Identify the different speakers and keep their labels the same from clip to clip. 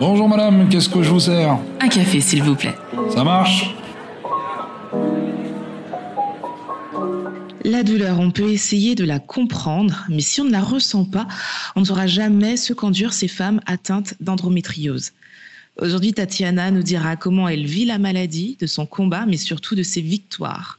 Speaker 1: Bonjour madame, qu'est-ce que je vous sers?
Speaker 2: Un café, s'il vous plaît.
Speaker 1: Ça marche?
Speaker 2: La douleur, on peut essayer de la comprendre, mais si on ne la ressent pas, on ne saura jamais ce qu'endurent ces femmes atteintes d'endométriose. Aujourd'hui, Tatiana nous dira comment elle vit la maladie, de son combat, mais surtout de ses victoires.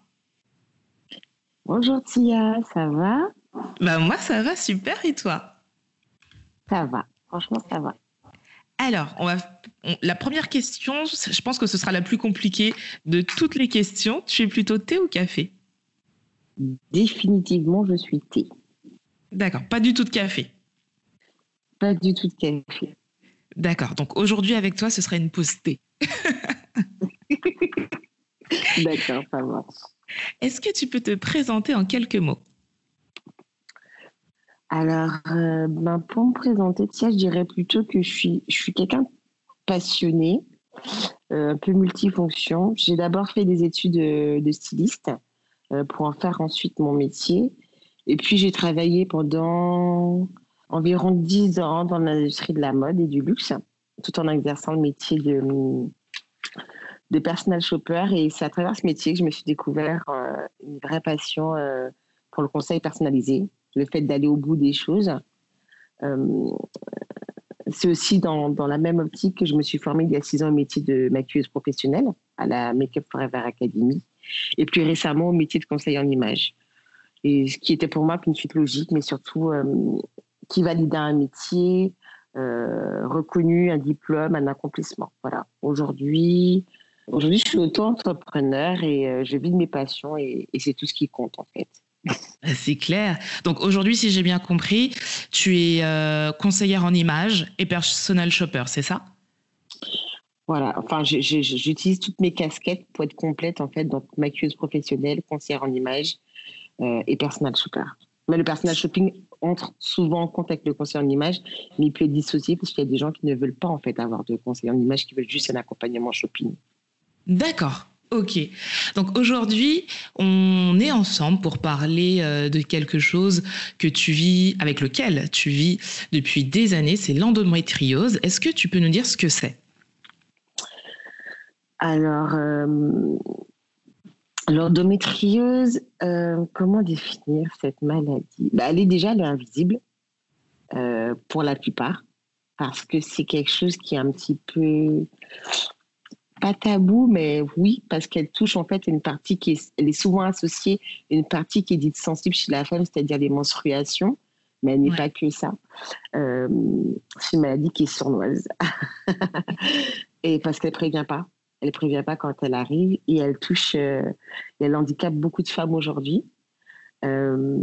Speaker 3: Bonjour Tia, ça va?
Speaker 2: Bah moi ça va super et toi?
Speaker 3: Ça va, franchement ça va.
Speaker 2: Alors, on va, la première question, je pense que ce sera la plus compliquée de toutes les questions. Tu es plutôt thé ou café?
Speaker 3: Définitivement, je suis thé.
Speaker 2: D'accord, pas du tout de café?
Speaker 3: Pas du tout de café.
Speaker 2: D'accord, donc aujourd'hui avec toi, ce serait une pause thé.
Speaker 3: D'accord, ça va.
Speaker 2: Est-ce que tu peux te présenter en quelques mots?
Speaker 3: Alors, euh, ben pour me présenter, tiens, je dirais plutôt que je suis, je suis quelqu'un passionné, euh, un peu multifonction. J'ai d'abord fait des études de, styliste euh, pour en faire ensuite mon métier. Et puis, j'ai travaillé pendant environ dix ans dans l'industrie de la mode et du luxe, tout en exerçant le métier de de personal shopper et c'est à travers ce métier que je me suis découvert euh, une vraie passion euh, pour le conseil personnalisé, le fait d'aller au bout des choses. Euh, c'est aussi dans, dans, la même optique que je me suis formée il y a six ans au métier de maquilleuse professionnelle à la Makeup Forever Academy et plus récemment au métier de conseiller en image. Et ce qui était pour moi qu'une suite logique, mais surtout qui validait un métier, reconnu, un diplôme, un accomplissement. Voilà. Aujourd'hui, Aujourd'hui, je suis auto-entrepreneur et euh, je vis de mes passions et, c'est tout ce qui compte en fait.
Speaker 2: C'est clair. Donc aujourd'hui, si j'ai bien compris, tu es euh, conseillère en images et personal shopper, c'est ça?
Speaker 3: Voilà. Enfin, j'utilise toutes mes casquettes pour être complète en fait. Donc maquilleuse professionnelle, conseillère en images euh, et personal shopper. Mais le personal shopping entre souvent en compte avec le conseiller en images, mais il peut être dissocié parce qu'il y a des gens qui ne veulent pas en fait avoir de conseiller en images, qui veulent juste un accompagnement shopping.
Speaker 2: D'accord. Ok. Donc aujourd'hui, on est ensemble pour parler euh, de quelque chose que tu vis, avec lequel tu vis depuis des années, c'est l'endométriose. Est-ce que tu peux nous dire ce que c'est?
Speaker 3: Alors, euh, l'endométriose, euh, comment définir cette maladie? Bah, Elle est déjà invisible pour la plupart, parce que c'est quelque chose qui est un petit peu pas tabou, mais oui, parce qu'elle touche en fait une partie qui est, elle est souvent associée une partie qui est dite sensible chez la femme, c'est-à-dire les menstruations, mais elle n'est pas que ça. Euh, c'est une maladie qui est sournoise. et parce qu'elle ne prévient pas. Elle ne prévient pas quand elle arrive et elle touche, euh, elle handicape beaucoup de femmes aujourd'hui. Euh,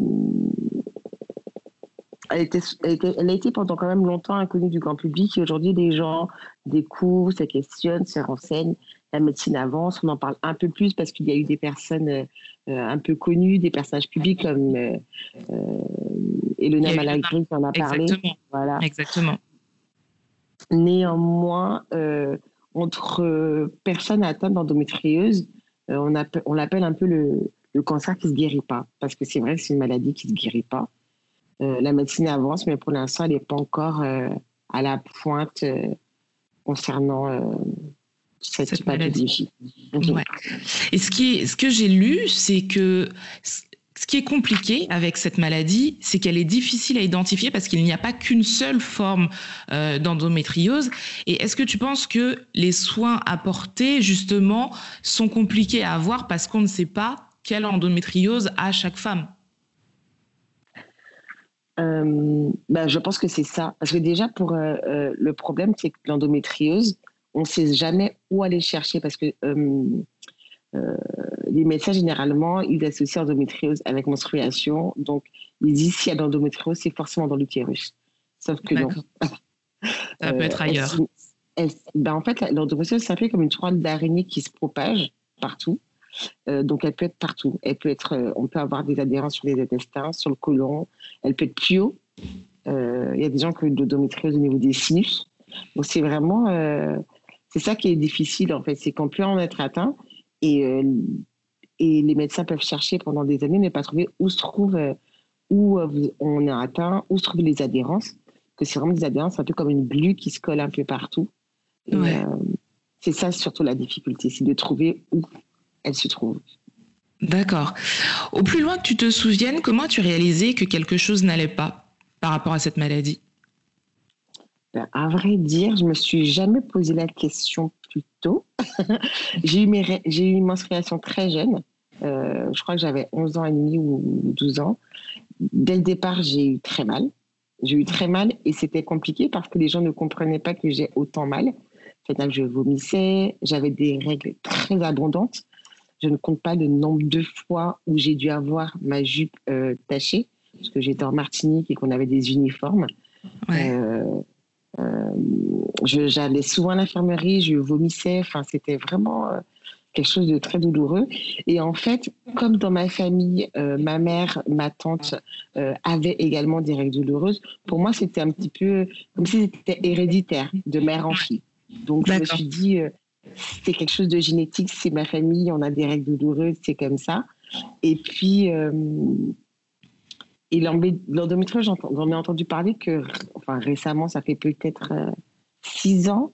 Speaker 3: elle, elle, a été pendant quand même longtemps inconnue du grand public et aujourd'hui les gens découvrent, se questionnent, se renseignent. La médecine avance, on en parle un peu plus parce qu'il y a eu des personnes euh, un peu connues, des personnages publics comme euh, euh Elena Malagri qui en a parlé.
Speaker 2: Exactement. Voilà. Exactement.
Speaker 3: Néanmoins, euh, entre personnes atteintes d'endométriose, on, on l'appelle un peu le, le cancer qui ne se guérit pas parce que c'est vrai que c'est une maladie qui ne se guérit pas. Euh, la médecine avance, mais pour l'instant, elle n'est pas encore euh, à la pointe euh, concernant cette, cette maladie.
Speaker 2: Ouais. Et ce, qui est, ce que j'ai lu, c'est que ce qui est compliqué avec cette maladie, c'est qu'elle est difficile à identifier parce qu'il n'y a pas qu'une seule forme euh, d'endométriose. Et est-ce que tu penses que les soins apportés, justement, sont compliqués à avoir parce qu'on ne sait pas quelle endométriose a chaque femme?
Speaker 3: Euh, bah, je pense que c'est ça. Parce que déjà, pour euh, euh, le problème, c'est que l'endométriose, on ne sait jamais où aller chercher parce que les médecins, généralement, ils associent endométriose avec menstruation. Donc, ils disent s'il y a l'endométriose, c'est forcément dans l'utérus. Sauf que non.
Speaker 2: Ça peut être ailleurs.
Speaker 3: Ben, en fait, l'endométriose, c'est un peu comme une toile d'araignée qui se propage partout. Donc, elle peut être partout. Elle peut être, on peut avoir des adhérences sur les intestins, sur le côlon. Elle peut être plus haut. Il y a des gens qui ont de l'endométriose au niveau des sinus. Donc, c'est vraiment, c'est ça qui est difficile en fait, c'est qu'on peut en être atteint et, euh, et les médecins peuvent chercher pendant des années, mais pas trouver où se trouve, euh, où euh, on est atteint, où se trouvent les adhérences. Que c'est vraiment des adhérences un peu comme une glu qui se colle un peu partout. c'est ça surtout la difficulté, c'est de trouver où elle se trouve.
Speaker 2: D'accord. Au plus loin que tu te souviennes, comment as-tu réalisé que quelque chose n'allait pas par rapport à cette maladie?
Speaker 3: Ben, à vrai dire, je me suis jamais posé la question plus tôt. j'ai eu, j'ai eu une menstruation très jeune. Euh, je crois que j'avais 11 ans et demi ou 12 ans. Dès le départ, j'ai eu très mal. J'ai eu très mal et c'était compliqué parce que les gens ne comprenaient pas que j'ai autant mal. C'est-à-dire que je vomissais, j'avais des règles très abondantes. Je ne compte pas le nombre de fois où j'ai dû avoir ma jupe euh, tachée, parce que j'étais en Martinique et qu'on avait des uniformes. Ouais. Euh, euh, j'allais souvent à l'infirmerie, je vomissais. Enfin, c'était vraiment quelque chose de très douloureux. Et en fait, comme dans ma famille, euh, ma mère, ma tante avaient également des règles douloureuses, pour moi, c'était un petit peu comme si c'était héréditaire, de mère en fille. Donc, je me suis dit, c'est quelque chose de génétique, c'est ma famille, on a des règles douloureuses, c'est comme ça. Et puis, et l'endométriose, j'en ai entendu parler que, enfin récemment, ça fait peut-être euh, six ans,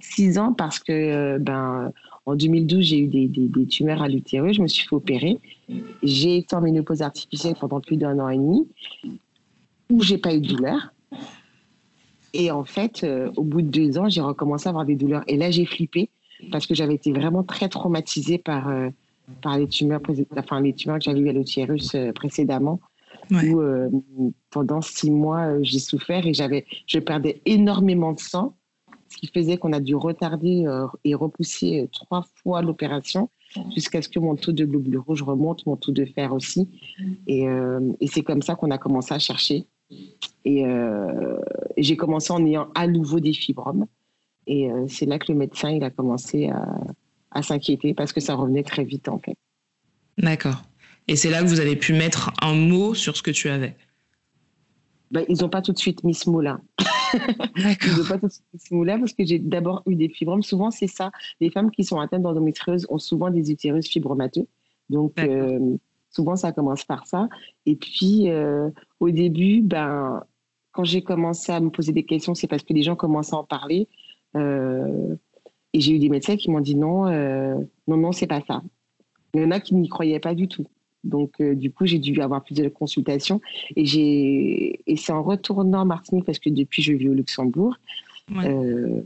Speaker 3: six ans parce que, euh, ben, en 2012, j'ai eu des, des, tumeurs à l'utérus, je me suis fait opérer. J'ai été en ménopause artificielle pendant plus d'un an et demi, où j'ai pas eu de douleur. Et en fait, euh, au bout de deux ans, j'ai recommencé à avoir des douleurs. Et là, j'ai flippé parce que j'avais été vraiment très traumatisée par, par les tumeurs, enfin les tumeurs que j'avais eues à l'utérus précédemment où euh, pendant six mois, euh, j'ai souffert et j'avais, je perdais énormément de sang, ce qui faisait qu'on a dû retarder euh, et repousser trois fois l'opération jusqu'à ce que mon taux de globules rouges remonte, mon taux de fer aussi. Et, et c'est comme ça qu'on a commencé à chercher. Et, j'ai commencé en ayant à nouveau des fibromes. Et c'est là que le médecin il a commencé à, à s'inquiéter parce que ça revenait très vite en fait.
Speaker 2: D'accord. Et c'est là que vous avez pu mettre un mot sur ce que tu avais.
Speaker 3: Ben, ils n'ont pas tout de suite mis ce mot-là. ils n'ont pas tout de suite mis ce mot-là parce que j'ai d'abord eu des fibromes. Souvent, c'est ça. Les femmes qui sont atteintes d'endométriose ont souvent des utérus fibromateux. Donc, euh, souvent, ça commence par ça. Et puis, euh, au début, ben, quand j'ai commencé à me poser des questions, c'est parce que les gens commençaient à en parler. Euh, et j'ai eu des médecins qui m'ont dit non, non, non, c'est pas ça. Il y en a qui n'y croyaient pas du tout. Donc, euh, du coup, j'ai dû avoir plus de consultations. Et, c'est en retournant en Martinique, parce que depuis, je vis au Luxembourg, euh,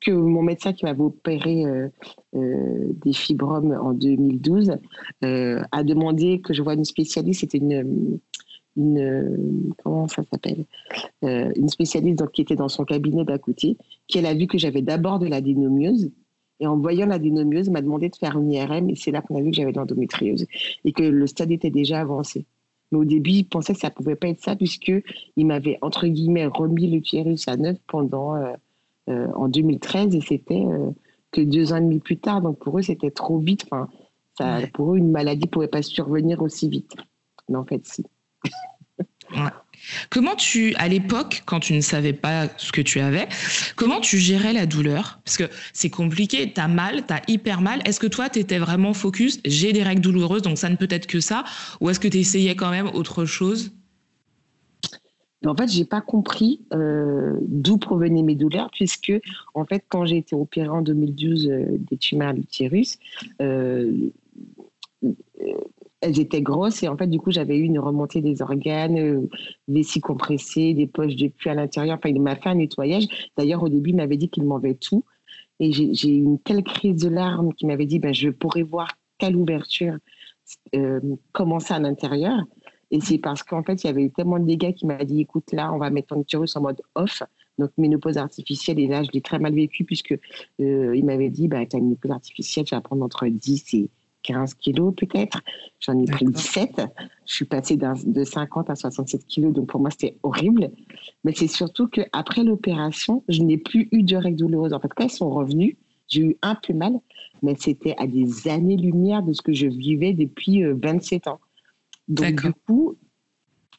Speaker 3: que mon médecin qui m'avait opéré euh, des fibromes en 2012 a demandé que je voie une spécialiste. C'était une, une comment ça s'appelle Une spécialiste donc, qui était dans son cabinet d'à côté, qui elle a vu que j'avais d'abord de la dénomiose et en voyant la dénomieuse, m'a demandé de faire une IRM et c'est là qu'on a vu que j'avais de l'endométriose et que le stade était déjà avancé. Mais au début, il pensait que ça pouvait pas être ça puisqu'il m'avait, entre guillemets, remis l'utérus à neuf pendant, euh, euh, en 2013 et c'était euh, que deux ans et demi plus tard. Donc pour eux, c'était trop vite. Enfin, ça, Pour eux, une maladie pouvait pas survenir aussi vite. Mais en fait, si.
Speaker 2: Comment tu, à l'époque, quand tu ne savais pas ce que tu avais, comment tu gérais la douleur? Parce que c'est compliqué, tu as mal, tu as hyper mal. Est-ce que toi, tu étais vraiment focus J'ai des règles douloureuses, donc ça ne peut être que ça Ou est-ce que tu essayais quand même autre chose?
Speaker 3: En fait, j'ai pas compris euh, d'où provenaient mes douleurs, puisque en fait, quand j'ai été opérée en 2012 euh, des tumeurs à l'utérus, euh, elles étaient grosses et en fait du coup j'avais eu une remontée des organes, euh, vessie compressée, des poches de puits à l'intérieur. Enfin il m'a fait un nettoyage. D'ailleurs au début il m'avait dit qu'il m'enlevait tout et j'ai eu une telle crise de larmes qu'il m'avait dit ben je pourrais voir quelle ouverture euh, commencer à l'intérieur. Et c'est parce qu'en fait il y avait eu tellement de dégâts qu'il m'a dit écoute là on va mettre ton utérus en mode off donc ménopause artificielle et là je l'ai très mal vécu puisque euh, il m'avait dit bah, tu as une ménopause artificielle tu vas prendre entre 10 et 15 kilos peut-être. J'en ai pris 17. Je suis passée de 50 à 67 kilos, donc pour moi c'était horrible. Mais c'est surtout qu'après l'opération, je n'ai plus eu de règles douloureuses. En fait, quand elles sont revenues, j'ai eu un peu mal, mais c'était à des années-lumière de ce que je vivais depuis 27 euh, ans. Donc du coup,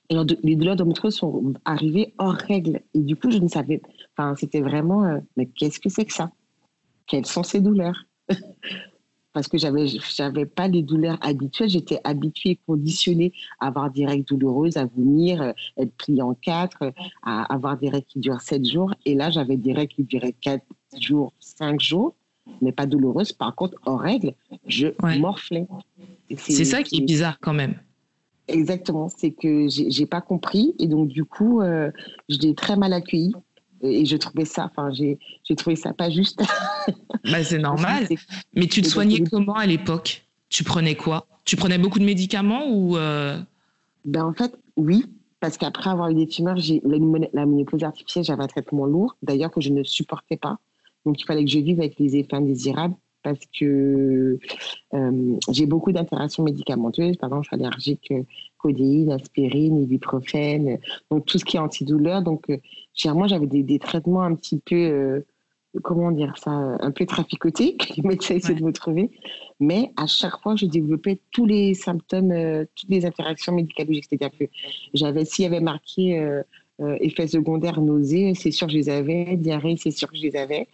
Speaker 3: les douleurs d'endométriose sont arrivées hors règle. Et du coup, je ne savais, enfin, c'était vraiment, euh, mais qu'est-ce que c'est que ça? Quelles sont ces douleurs? Parce que j'avais, j'avais pas les douleurs habituelles. J'étais habituée conditionnée à avoir des règles douloureuses, à vomir, euh, être pliée en quatre, à avoir des règles qui durent sept jours. Et là, j'avais des règles qui duraient quatre jours, cinq jours, mais pas douloureuses. Par contre, hors règle, je morflais.
Speaker 2: C'est ça qui est bizarre quand même.
Speaker 3: Exactement, c'est que j'ai pas compris et donc du coup, euh, je l'ai très mal accueilli et je trouvais ça, enfin j'ai trouvé ça pas juste.
Speaker 2: Bah, c'est normal. Mais tu te soignais comment à l'époque? Tu prenais quoi? Tu prenais beaucoup de médicaments ou euh?
Speaker 3: Ben en fait, oui, parce qu'après avoir eu des tumeurs, j'ai la, la ménopause artificielle, j'avais un traitement lourd, d'ailleurs que je ne supportais pas. Donc il fallait que je vive avec les effets indésirables parce que euh, j'ai beaucoup d'interactions médicamenteuses. Par exemple, je suis allergique euh, codéine, aspirine, ibuprofène, donc tout ce qui est antidouleur. Donc, euh, moi, j'avais des, traitements un petit peu, comment dire ça, un peu traficotés, que les médecins essaient de me trouver. Mais à chaque fois, je développais tous les symptômes, toutes les interactions médicalogiques. C'est-à-dire que j'avais, s'il y avait marqué effets secondaires, nausées, c'est sûr que je les avais, diarrhée, c'est sûr que je les avais.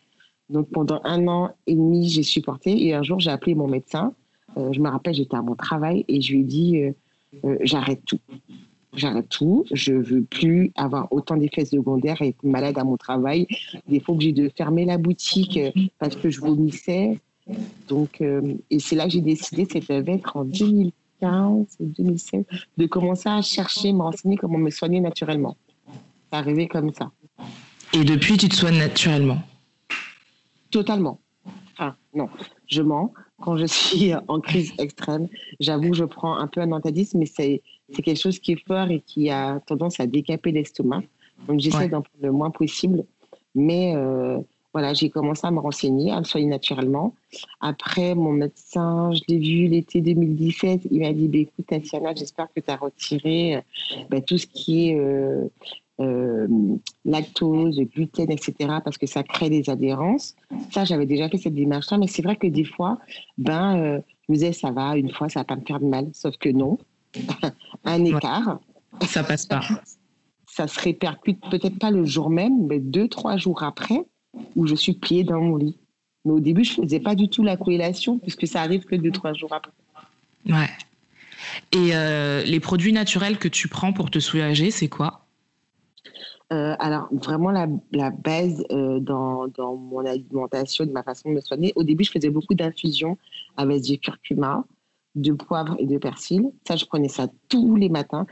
Speaker 3: Donc pendant un an et demi, j'ai supporté. Et un jour, j'ai appelé mon médecin. Euh, je me rappelle, j'étais à mon travail et je lui ai dit euh, euh, j'arrête tout. J'arrête tout. Je veux plus avoir autant d'effets secondaires et être malade à mon travail. Des fois, j'ai de fermer la boutique parce que je vomissais. Donc, et c'est là que j'ai décidé, devait être en 2015 ou 2016, de commencer à chercher, me renseigner comment me soigner naturellement. C'est arrivé comme ça.
Speaker 2: Et depuis, tu te soignes naturellement?
Speaker 3: Totalement. Enfin, non, je mens. Quand je suis en crise extrême, j'avoue je prends un peu un antagonisme, mais c'est quelque chose qui est fort et qui a tendance à décaper l'estomac. Donc j'essaie d'en prendre le moins possible. Mais euh, voilà, j'ai commencé à me renseigner, à me soigner naturellement. Après, mon médecin, je l'ai vu l'été 2017, il m'a dit bah, écoute, Tatiana, j'espère que tu as retiré euh, bah, tout ce qui est euh, euh, lactose, gluten, etc., parce que ça crée des adhérences. Ça, j'avais déjà fait cette démarche-là, mais c'est vrai que des fois, ben, je me disais, ça va, une fois, ça va pas me faire de mal, sauf que non. un écart.
Speaker 2: Ça passe pas.
Speaker 3: Ça se répercute peut-être pas le jour même, mais deux, trois jours après, où je suis pliée dans mon lit. Mais au début, je faisais pas du tout la corrélation, puisque ça arrive que deux, trois jours après.
Speaker 2: Ouais. Et euh, les produits naturels que tu prends pour te soulager, c'est quoi?
Speaker 3: Euh, alors, vraiment, la, base euh, dans, mon alimentation, de ma façon de me soigner, au début, je faisais beaucoup d'infusions avec du curcuma, de poivre et de persil. Ça, je prenais ça tous les matins.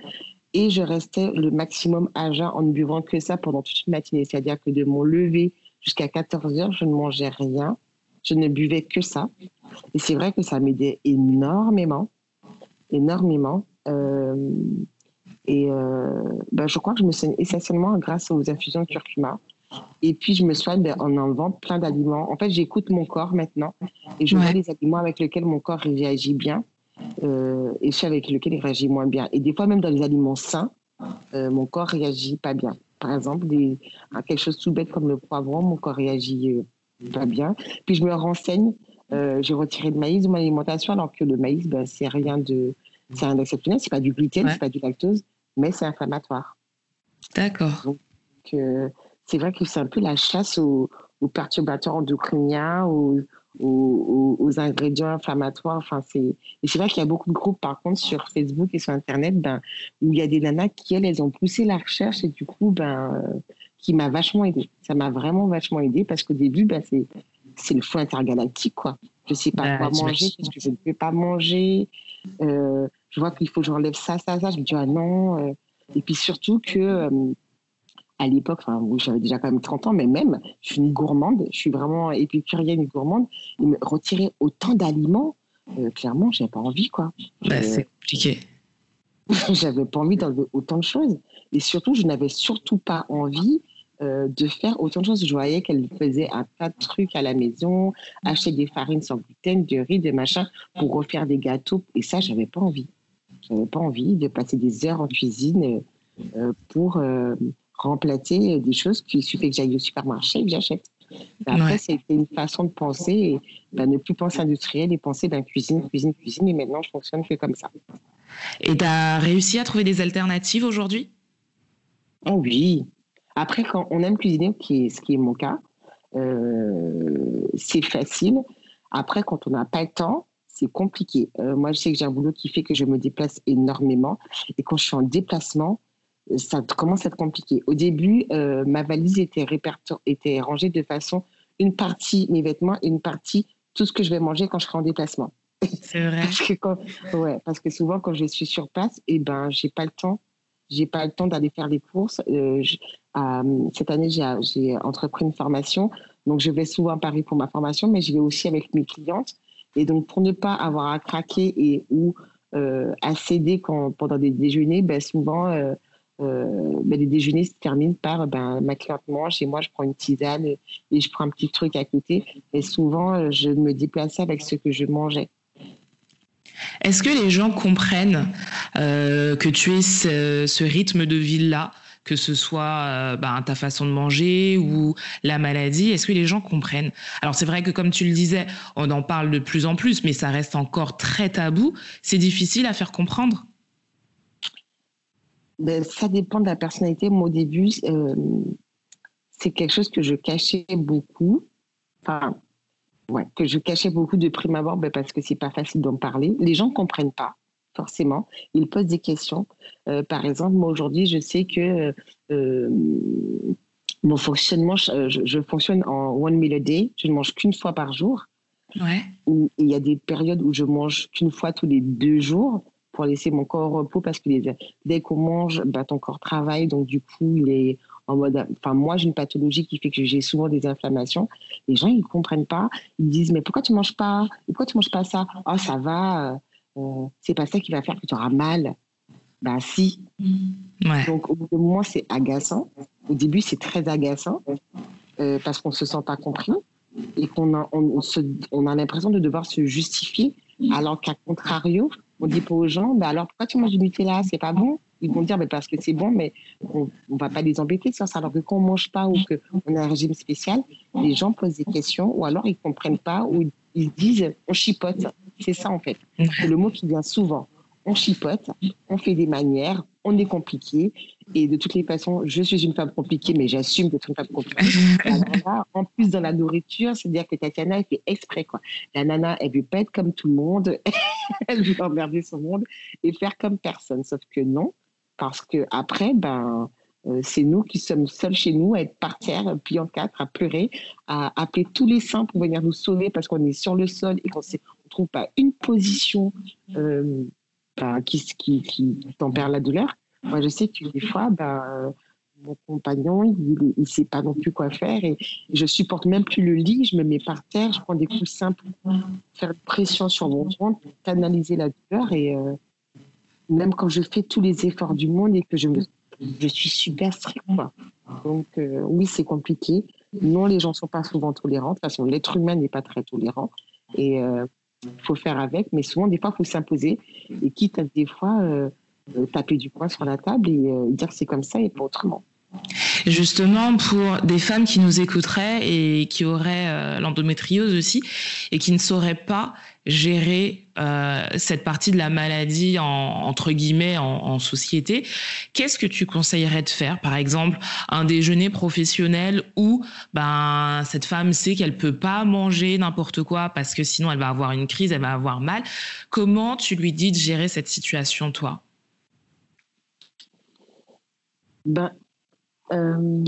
Speaker 3: Et je restais le maximum à jeun en ne buvant que ça pendant toute une matinée. C'est-à-dire que de mon lever jusqu'à 14 heures, je ne mangeais rien. Je ne buvais que ça. Et c'est vrai que ça m'aidait énormément, énormément. Euh, et euh, ben, je crois que je me soigne essentiellement grâce aux infusions de curcuma. Et puis, je me soigne ben, en enlevant plein d'aliments. En fait, j'écoute mon corps maintenant et je vois les aliments avec lesquels mon corps réagit bien euh, et ceux avec lesquels il réagit moins bien. Et des fois, même dans les aliments sains, euh, mon corps réagit pas bien. Par exemple, des, quelque chose tout bête comme le poivron, mon corps réagit pas bien. Puis, je me renseigne. j'ai retiré le maïs de mon alimentation alors que le maïs, ben, c'est rien de c'est rien d'exceptionnel, c'est pas du gluten, c'est pas du lactose, mais c'est inflammatoire.
Speaker 2: D'accord.
Speaker 3: Donc, euh, c'est vrai que c'est un peu la chasse aux, perturbateurs endocriniens, aux, aux, ingrédients inflammatoires. Enfin, c'est... Et c'est vrai qu'il y a beaucoup de groupes, par contre, sur Facebook et sur Internet, ben, où il y a des nanas qui, elles, elles ont poussé la recherche et du coup, ben, euh, qui m'a vachement aidé. Ça m'a vraiment vachement aidé parce qu'au début, ben, c'est, c'est le fou intergalactique, quoi. Je sais pas quoi manger, parce que je ne peux pas manger. Euh, je vois qu'il faut que j'enlève ça, ça, ça. Je me dis, ah non. Euh. Et puis surtout que, euh, à l'époque, enfin, j'avais déjà quand même 30 ans, mais même, je suis une gourmande, je suis vraiment épicurienne et gourmande. Et me retirer autant d'aliments, euh, clairement, j'avais pas envie, quoi.
Speaker 2: Bah, c'est compliqué.
Speaker 3: j'avais pas envie d'enlever autant de choses. Et surtout, je n'avais surtout pas envie euh, de faire autant de choses. Je voyais qu'elle faisait un tas de trucs à la maison, acheter des farines sans gluten, du riz, des machins pour refaire des gâteaux. Et ça, j'avais pas envie. J'avais pas envie de passer des heures en cuisine euh, pour euh, remplacer des choses qu'il suffit que j'aille au supermarché et que j'achète. Après, c'était une façon de penser, et, ben, ne plus penser industriel et penser d'un cuisine, cuisine, cuisine. Et maintenant, je fonctionne que comme ça.
Speaker 2: Et tu as réussi à trouver des alternatives aujourd'hui?
Speaker 3: Oh oui. Après, quand on aime cuisiner, qui est, ce qui est mon cas, euh, c'est facile. Après, quand on n'a pas le temps, c'est compliqué. Euh, moi, je sais que j'ai un boulot qui fait que je me déplace énormément. Et quand je suis en déplacement, ça commence à être compliqué. Au début, euh, ma valise était, était rangée de façon une partie mes vêtements et une partie tout ce que je vais manger quand je serai en déplacement.
Speaker 2: C'est vrai.
Speaker 3: parce, que ouais, parce que souvent, quand je suis sur place, et eh ben, j'ai pas le temps. J'ai pas le temps d'aller faire des courses. Euh, cette année, j'ai entrepris une formation. Donc, je vais souvent à Paris pour ma formation, mais je vais aussi avec mes clientes. Et donc, pour ne pas avoir à craquer et ou euh, à céder quand, pendant des déjeuners, ben, souvent, euh, euh, ben, les déjeuners se terminent par ben, ma cliente mange et moi, je prends une tisane et, je prends un petit truc à côté. Et souvent, je me déplaçais avec ce que je mangeais.
Speaker 2: Est-ce que les gens comprennent que tu aies ce, rythme de vie-là que ce soit euh, bah, ta façon de manger ou la maladie? Est-ce que les gens comprennent? Alors c'est vrai que comme tu le disais, on en parle de plus en plus, mais ça reste encore très tabou. C'est difficile à faire comprendre?
Speaker 3: Ben, Ça dépend de la personnalité. Moi au début, euh, c'est quelque chose que je cachais beaucoup. Enfin, ouais, que je cachais beaucoup de prime abord ben, parce que c'est pas facile d'en parler. Les gens comprennent pas forcément. Ils posent des questions. Euh, par exemple, moi aujourd'hui, je sais que euh, mon fonctionnement, je, fonctionne en one meal a day. Je ne mange qu'une fois par jour.
Speaker 2: Ouais.
Speaker 3: Il y a des périodes où je mange qu'une fois tous les deux jours pour laisser mon corps au repos parce que dès qu'on mange, bah, ton corps travaille. Donc, du coup, il est en mode. Enfin, moi, j'ai une pathologie qui fait que j'ai souvent des inflammations. Les gens, ils ne comprennent pas. Ils disent Mais pourquoi tu ne manges pas? Pourquoi tu ne manges pas ça? Oh, ça va. Euh, c'est pas ça qui va faire que tu auras mal. Ben si.
Speaker 2: Mm.
Speaker 3: Donc au bout d'un moment, c'est agaçant. Au début, c'est très agaçant euh, parce qu'on se sent pas compris et qu'on a, on, on a l'impression de devoir se justifier, alors qu'à contrario, on dit pas aux gens, bah alors pourquoi tu manges du Nutella? C'est pas bon Ils vont dire, mais parce que c'est bon, mais on, ne va pas les embêter sur ça. Alors que quand on mange pas ou qu'on a un régime spécial, les gens posent des questions ou alors ils comprennent pas ou ils disent, on chipote. C'est ça, en fait. C'est le mot qui vient souvent. On chipote, on fait des manières, on est compliqué. Et de toutes les façons, je suis une femme compliquée, mais j'assume d'être une femme compliquée. en plus, dans la nourriture, c'est-à-dire que Tatiana, elle fait exprès. Quoi. La nana, elle veut pas être comme tout le monde. elle veut emmerder son monde et faire comme personne. Sauf que non, parce que après, ben, euh, c'est nous qui sommes seuls chez nous à être par terre, puis en quatre, à pleurer, à appeler tous les saints pour venir nous sauver parce qu'on est sur le sol et qu'on ne trouve pas une position euh, bah, qui, qui, qui tempère la douleur. Moi, je sais que des fois, bah, mon compagnon, il ne sait pas non plus quoi faire et je supporte même plus le lit. Je me mets par terre, je prends des coups simples pour faire pression sur mon ventre, canaliser la douleur et euh, même quand je fais tous les efforts du monde et que je me je suis super stricte. Donc, euh, oui, c'est compliqué. Non, les gens ne sont pas souvent tolérants. De toute façon, l'être humain n'est pas très tolérant. Et il euh, faut faire avec. Mais souvent, des fois, il faut s'imposer. Et quitte à des fois euh, taper du poing sur la table et dire que c'est comme ça et pas autrement.
Speaker 2: Justement, pour des femmes qui nous écouteraient et qui auraient l'endométriose aussi et qui ne sauraient pas gérer euh, cette partie de la maladie en, entre guillemets en, société. Qu'est-ce que tu conseillerais de faire? Par exemple, un déjeuner professionnel où ben cette femme sait qu'elle peut pas manger n'importe quoi parce que sinon elle va avoir une crise, elle va avoir mal. Comment tu lui dis de gérer cette situation, toi?
Speaker 3: Ben, euh,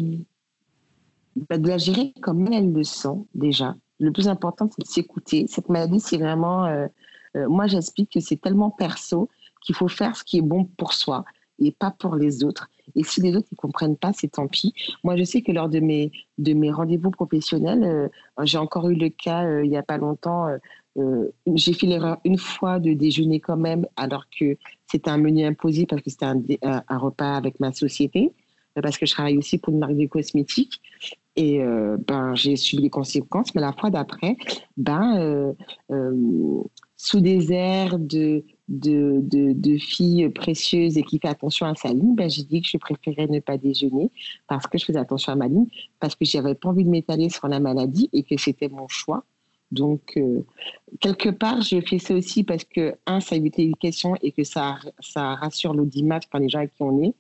Speaker 3: ben, de la gérer comme elle le sent déjà le plus important, c'est de s'écouter. Cette maladie, c'est vraiment, euh, euh, moi j'explique que c'est tellement perso qu'il faut faire ce qui est bon pour soi et pas pour les autres. Et si les autres ne comprennent pas, c'est tant pis. Moi, je sais que lors de mes, de mes rendez-vous professionnels, euh, j'ai encore eu le cas il n'y a pas longtemps, j'ai fait l'erreur une fois de déjeuner quand même, alors que c'était un menu imposé parce que c'était un, un, repas avec ma société. parce que je travaille aussi pour une marque de cosmétiques. Et ben, j'ai subi les conséquences, mais la fois d'après, ben, sous des airs de, de, de, filles précieuses et qui fait attention à sa ligne, ben, j'ai dit que je préférais ne pas déjeuner parce que je faisais attention à ma ligne, parce que j'avais pas envie de m'étaler sur la maladie et que c'était mon choix. Donc, euh, quelque part, je fais ça aussi parce que, un, ça évite l'éducation et que ça, ça rassure l'audimat par les gens avec qui on est.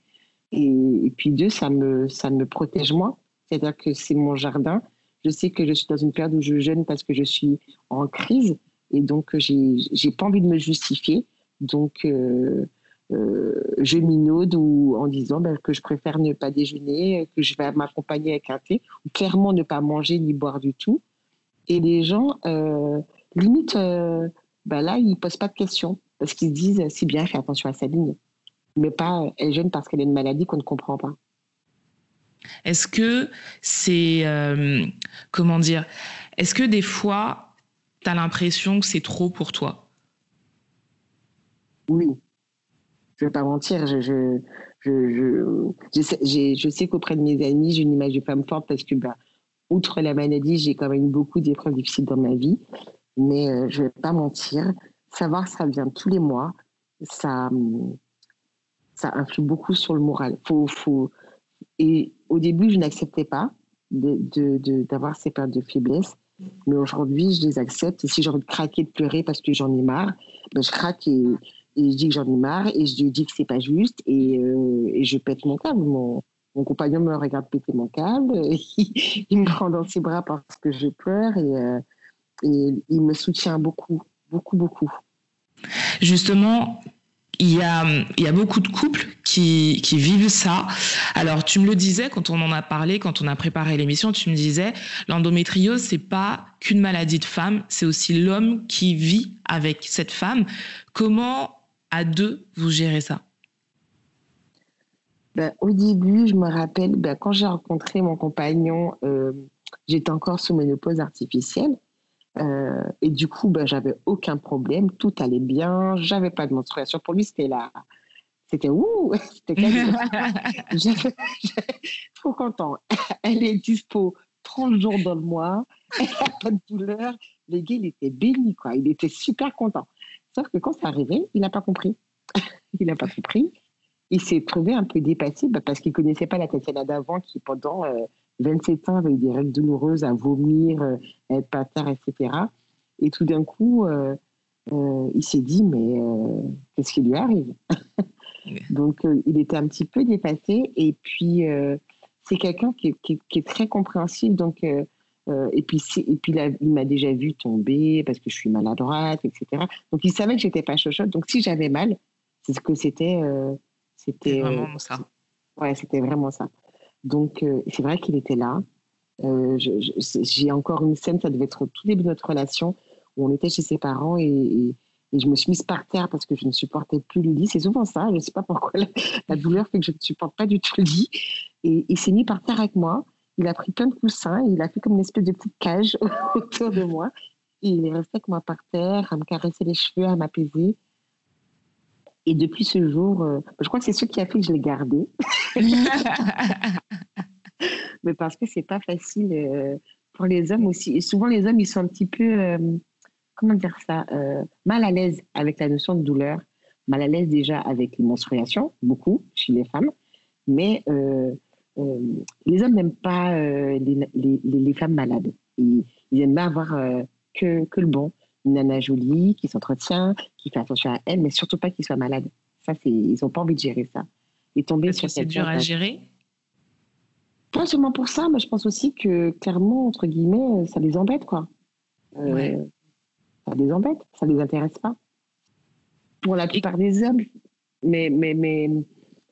Speaker 3: Et, puis, deux, ça me, ça me protège moi. C'est-à-dire que c'est mon jardin. Je sais que je suis dans une période où je jeûne parce que je suis en crise. Et donc, j'ai pas envie de me justifier. Donc, euh, euh, je minaude ou en disant ben, que je préfère ne pas déjeuner, que je vais m'accompagner avec un thé, ou clairement ne pas manger ni boire du tout. Et les gens, euh, limite, ben là, ils ne posent pas de questions parce qu'ils disent c'est bien, fais attention à sa ligne. Mais pas elle jeune parce qu'elle a une maladie qu'on ne comprend pas.
Speaker 2: Est-ce que c'est. comment dire Est-ce que des fois, tu as l'impression que c'est trop pour toi?
Speaker 3: Oui. Je ne vais pas mentir, je, je, je, je, sais, sais qu'auprès de mes amis, j'ai une image de femme forte parce que, bah, outre la maladie, j'ai quand même beaucoup d'épreuves difficiles dans ma vie. Mais euh, je ne vais pas mentir, savoir ça vient tous les mois, ça, ça influe beaucoup sur le moral. Faut, faut... Et au début, je n'acceptais pas d'avoir ces périodes de faiblesse. Mais aujourd'hui, je les accepte. Et si j'ai envie de craquer, de pleurer parce que j'en ai marre, ben je craque et, et je dis que j'en ai marre et je dis que c'est pas juste et, euh, et, je pète mon câble. Mon, mon, compagnon me regarde péter mon câble, il, me prend dans ses bras parce que je pleure et, euh, et il me soutient beaucoup, beaucoup, beaucoup.
Speaker 2: Justement, il y, a, y a beaucoup de couples qui, qui, vivent ça. Alors, tu me le disais quand on en a parlé, quand on a préparé l'émission, tu me disais, l'endométriose, c'est pas qu'une maladie de femme, c'est aussi l'homme qui vit avec cette femme. Comment à deux, vous gérez ça
Speaker 3: ben, Au début, je me rappelle, ben, quand j'ai rencontré mon compagnon, euh, j'étais encore sous ménopause artificielle. Euh, et du coup, ben, j'avais aucun problème, tout allait bien, j'avais pas de menstruation. Pour lui, c'était là. C'était ouh, c'était J'étais trop content. Elle est dispo 30 jours dans le mois, elle n'a pas de douleur. Le gars, il était béni, quoi. Il était super content. Sauf que quand c'est arrivé, il n'a pas compris. il n'a pas compris. Il s'est trouvé un peu dépassé bah, parce qu'il ne connaissait pas la Tatiana d'avant qui, pendant 27 euh, ans, avait eu des règles douloureuses à vomir, euh, à être pater, etc. Et tout d'un coup, euh, il s'est dit, mais qu'est-ce qui lui arrive? Donc, il était un petit peu dépassé. Et puis, c'est quelqu'un qui, qui, est très compréhensif. Donc, euh, et puis, et puis là, il m'a déjà vu tomber parce que je suis maladroite, etc. Donc, il savait que j'étais pas chochotte. Donc, si j'avais mal, c'est ce que c'était. Euh, c'était
Speaker 2: vraiment euh, ça.
Speaker 3: Ouais, c'était vraiment ça. Donc, c'est vrai qu'il était là. J'ai encore une scène, ça devait être au tout début de notre relation, où on était chez ses parents et, je me suis mise par terre parce que je ne supportais plus le lit. C'est souvent ça, je ne sais pas pourquoi la, douleur fait que je ne supporte pas du tout le lit. Et il s'est mis par terre avec moi. Il a pris plein de coussins, il a fait comme une espèce de petite cage autour de moi. Et il est resté avec moi par terre, à me caresser les cheveux, à m'apaiser. Et depuis ce jour, euh, je crois que c'est ce qui a fait que je l'ai gardé. Mais parce que c'est pas facile euh, pour les hommes aussi. Et souvent, les hommes, ils sont un petit peu, euh, comment dire ça, mal à l'aise avec la notion de douleur, mal à l'aise déjà avec les menstruations, beaucoup chez les femmes. Mais les hommes n'aiment pas euh, les, les, les, femmes malades. Ils, ils aiment bien avoir euh, que, que le bon. Une nana jolie qui s'entretient, qui fait attention à elle, mais surtout pas qu'il soit malade. Ça, c'est, ils n'ont pas envie de gérer ça.
Speaker 2: Et tomber Parce sur c'est dur à gérer
Speaker 3: Pas seulement pour ça, mais je pense aussi que clairement, entre guillemets, ça les embête, quoi.
Speaker 2: ouais.
Speaker 3: Ça les embête, ça les intéresse pas. Pour la plupart des hommes. Mais, mais, mais,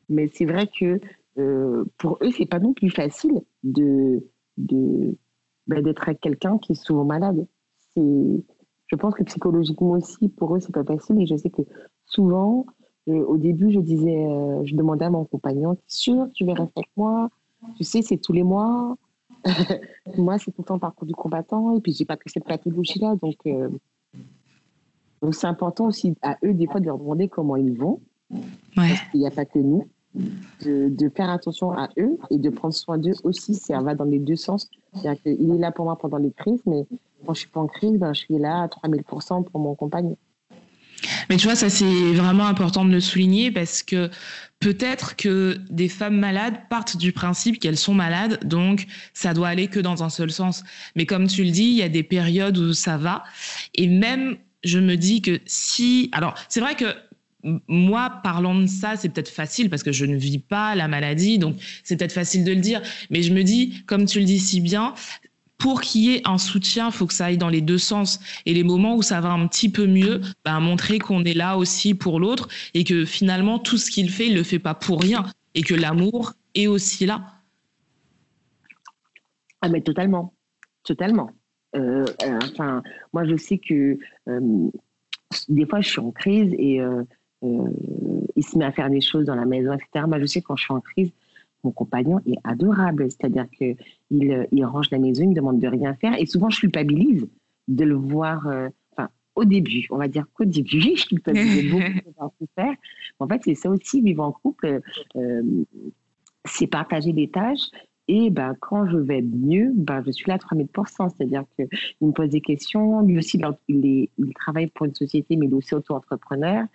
Speaker 3: mais c'est vrai que euh, pour eux, c'est pas non plus facile de, de bah, d'être avec quelqu'un qui est souvent malade. C'est, je pense que psychologiquement aussi, pour eux, c'est pas facile. Et je sais que souvent, euh, au début, je disais, euh, je demandais à mon compagnon, es sûr, tu veux rester avec moi Tu sais, c'est tous les mois. moi, c'est tout le temps parcours du combattant. Et puis, j'ai pas que cette pathologie-là. Donc, donc c'est important aussi à eux, des fois, de leur demander comment ils vont.
Speaker 2: Ouais.
Speaker 3: Parce qu'il n'y a pas que nous. De, faire attention à eux et de prendre soin d'eux aussi. Ça va dans les deux sens. C'est-à-dire est là pour moi pendant les crises, mais quand je suis pas en crise, ben, je suis là à 3000% pour mon compagnon.
Speaker 2: Mais tu vois, ça c'est vraiment important de le souligner parce que peut-être que des femmes malades partent du principe qu'elles sont malades, donc ça doit aller que dans un seul sens. Mais comme tu le dis, il y a des périodes où ça va. Et même, je me dis que si... Alors, c'est vrai que moi, parlant de ça, c'est peut-être facile parce que je ne vis pas la maladie, donc c'est peut-être facile de le dire. Mais je me dis, comme tu le dis si bien, pour qu'il y ait un soutien, il faut que ça aille dans les deux sens. Et les moments où ça va un petit peu mieux, ben, montrer qu'on est là aussi pour l'autre et que finalement, tout ce qu'il fait, il ne le fait pas pour rien et que l'amour est aussi là.
Speaker 3: Ah, mais totalement. Totalement. Euh, euh, enfin, moi, je sais que euh, des fois, je suis en crise et il se met à faire des choses dans la maison, etc. Moi, je sais quand je suis en crise, mon compagnon est adorable. C'est-à-dire qu'il il range la maison, il me demande de rien faire. Et souvent, je culpabilise de le voir. Euh, au début, on va dire qu'au début, je culpabilise beaucoup de faire. En fait, c'est ça aussi, vivre en couple, euh, c'est partager des tâches. Et ben, quand je vais mieux, ben, je suis là à 3000%. C'est-à-dire qu'il me pose des questions. Lui aussi, il, il, travaille pour une société, mais il est aussi auto-entrepreneur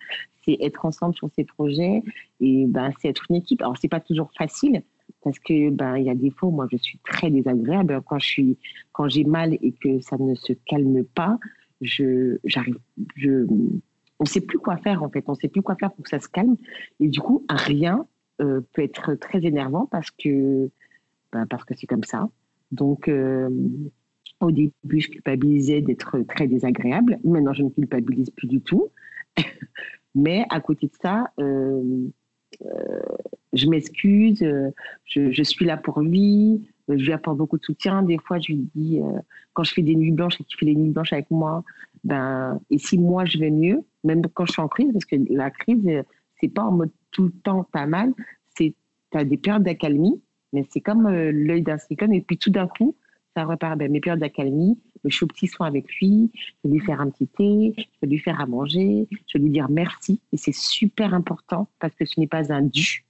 Speaker 3: c'est être ensemble sur ces projets et ben, c'est être une équipe. Alors, c'est pas toujours facile parce que ben y a des fois moi je suis très désagréable quand j'ai mal et que ça ne se calme pas je j'arrive je on sait plus quoi faire en fait on sait plus quoi faire pour que ça se calme et du coup rien euh, peut être très énervant parce que ben, parce que c'est comme ça. Donc euh, au début je culpabilisais d'être très désagréable. Maintenant je ne culpabilise plus du tout. Mais à côté de ça, euh, euh, je m'excuse, je, suis là pour lui, je lui apporte beaucoup de soutien. Des fois, je lui dis, quand je fais des nuits blanches et qu'il fait des nuits blanches avec moi, ben, et si moi je vais mieux, même quand je suis en crise, parce que la crise, c'est pas en mode tout le temps t'as mal, c'est as des périodes d'accalmie, mais c'est comme l'œil d'un cyclone, et puis tout d'un coup, ça repart. Ben, mes périodes d'accalmie, je suis au petit soin avec lui, je vais lui faire un petit thé, je vais lui faire à manger, je vais lui dire merci. Et c'est super important parce que ce n'est pas un dû.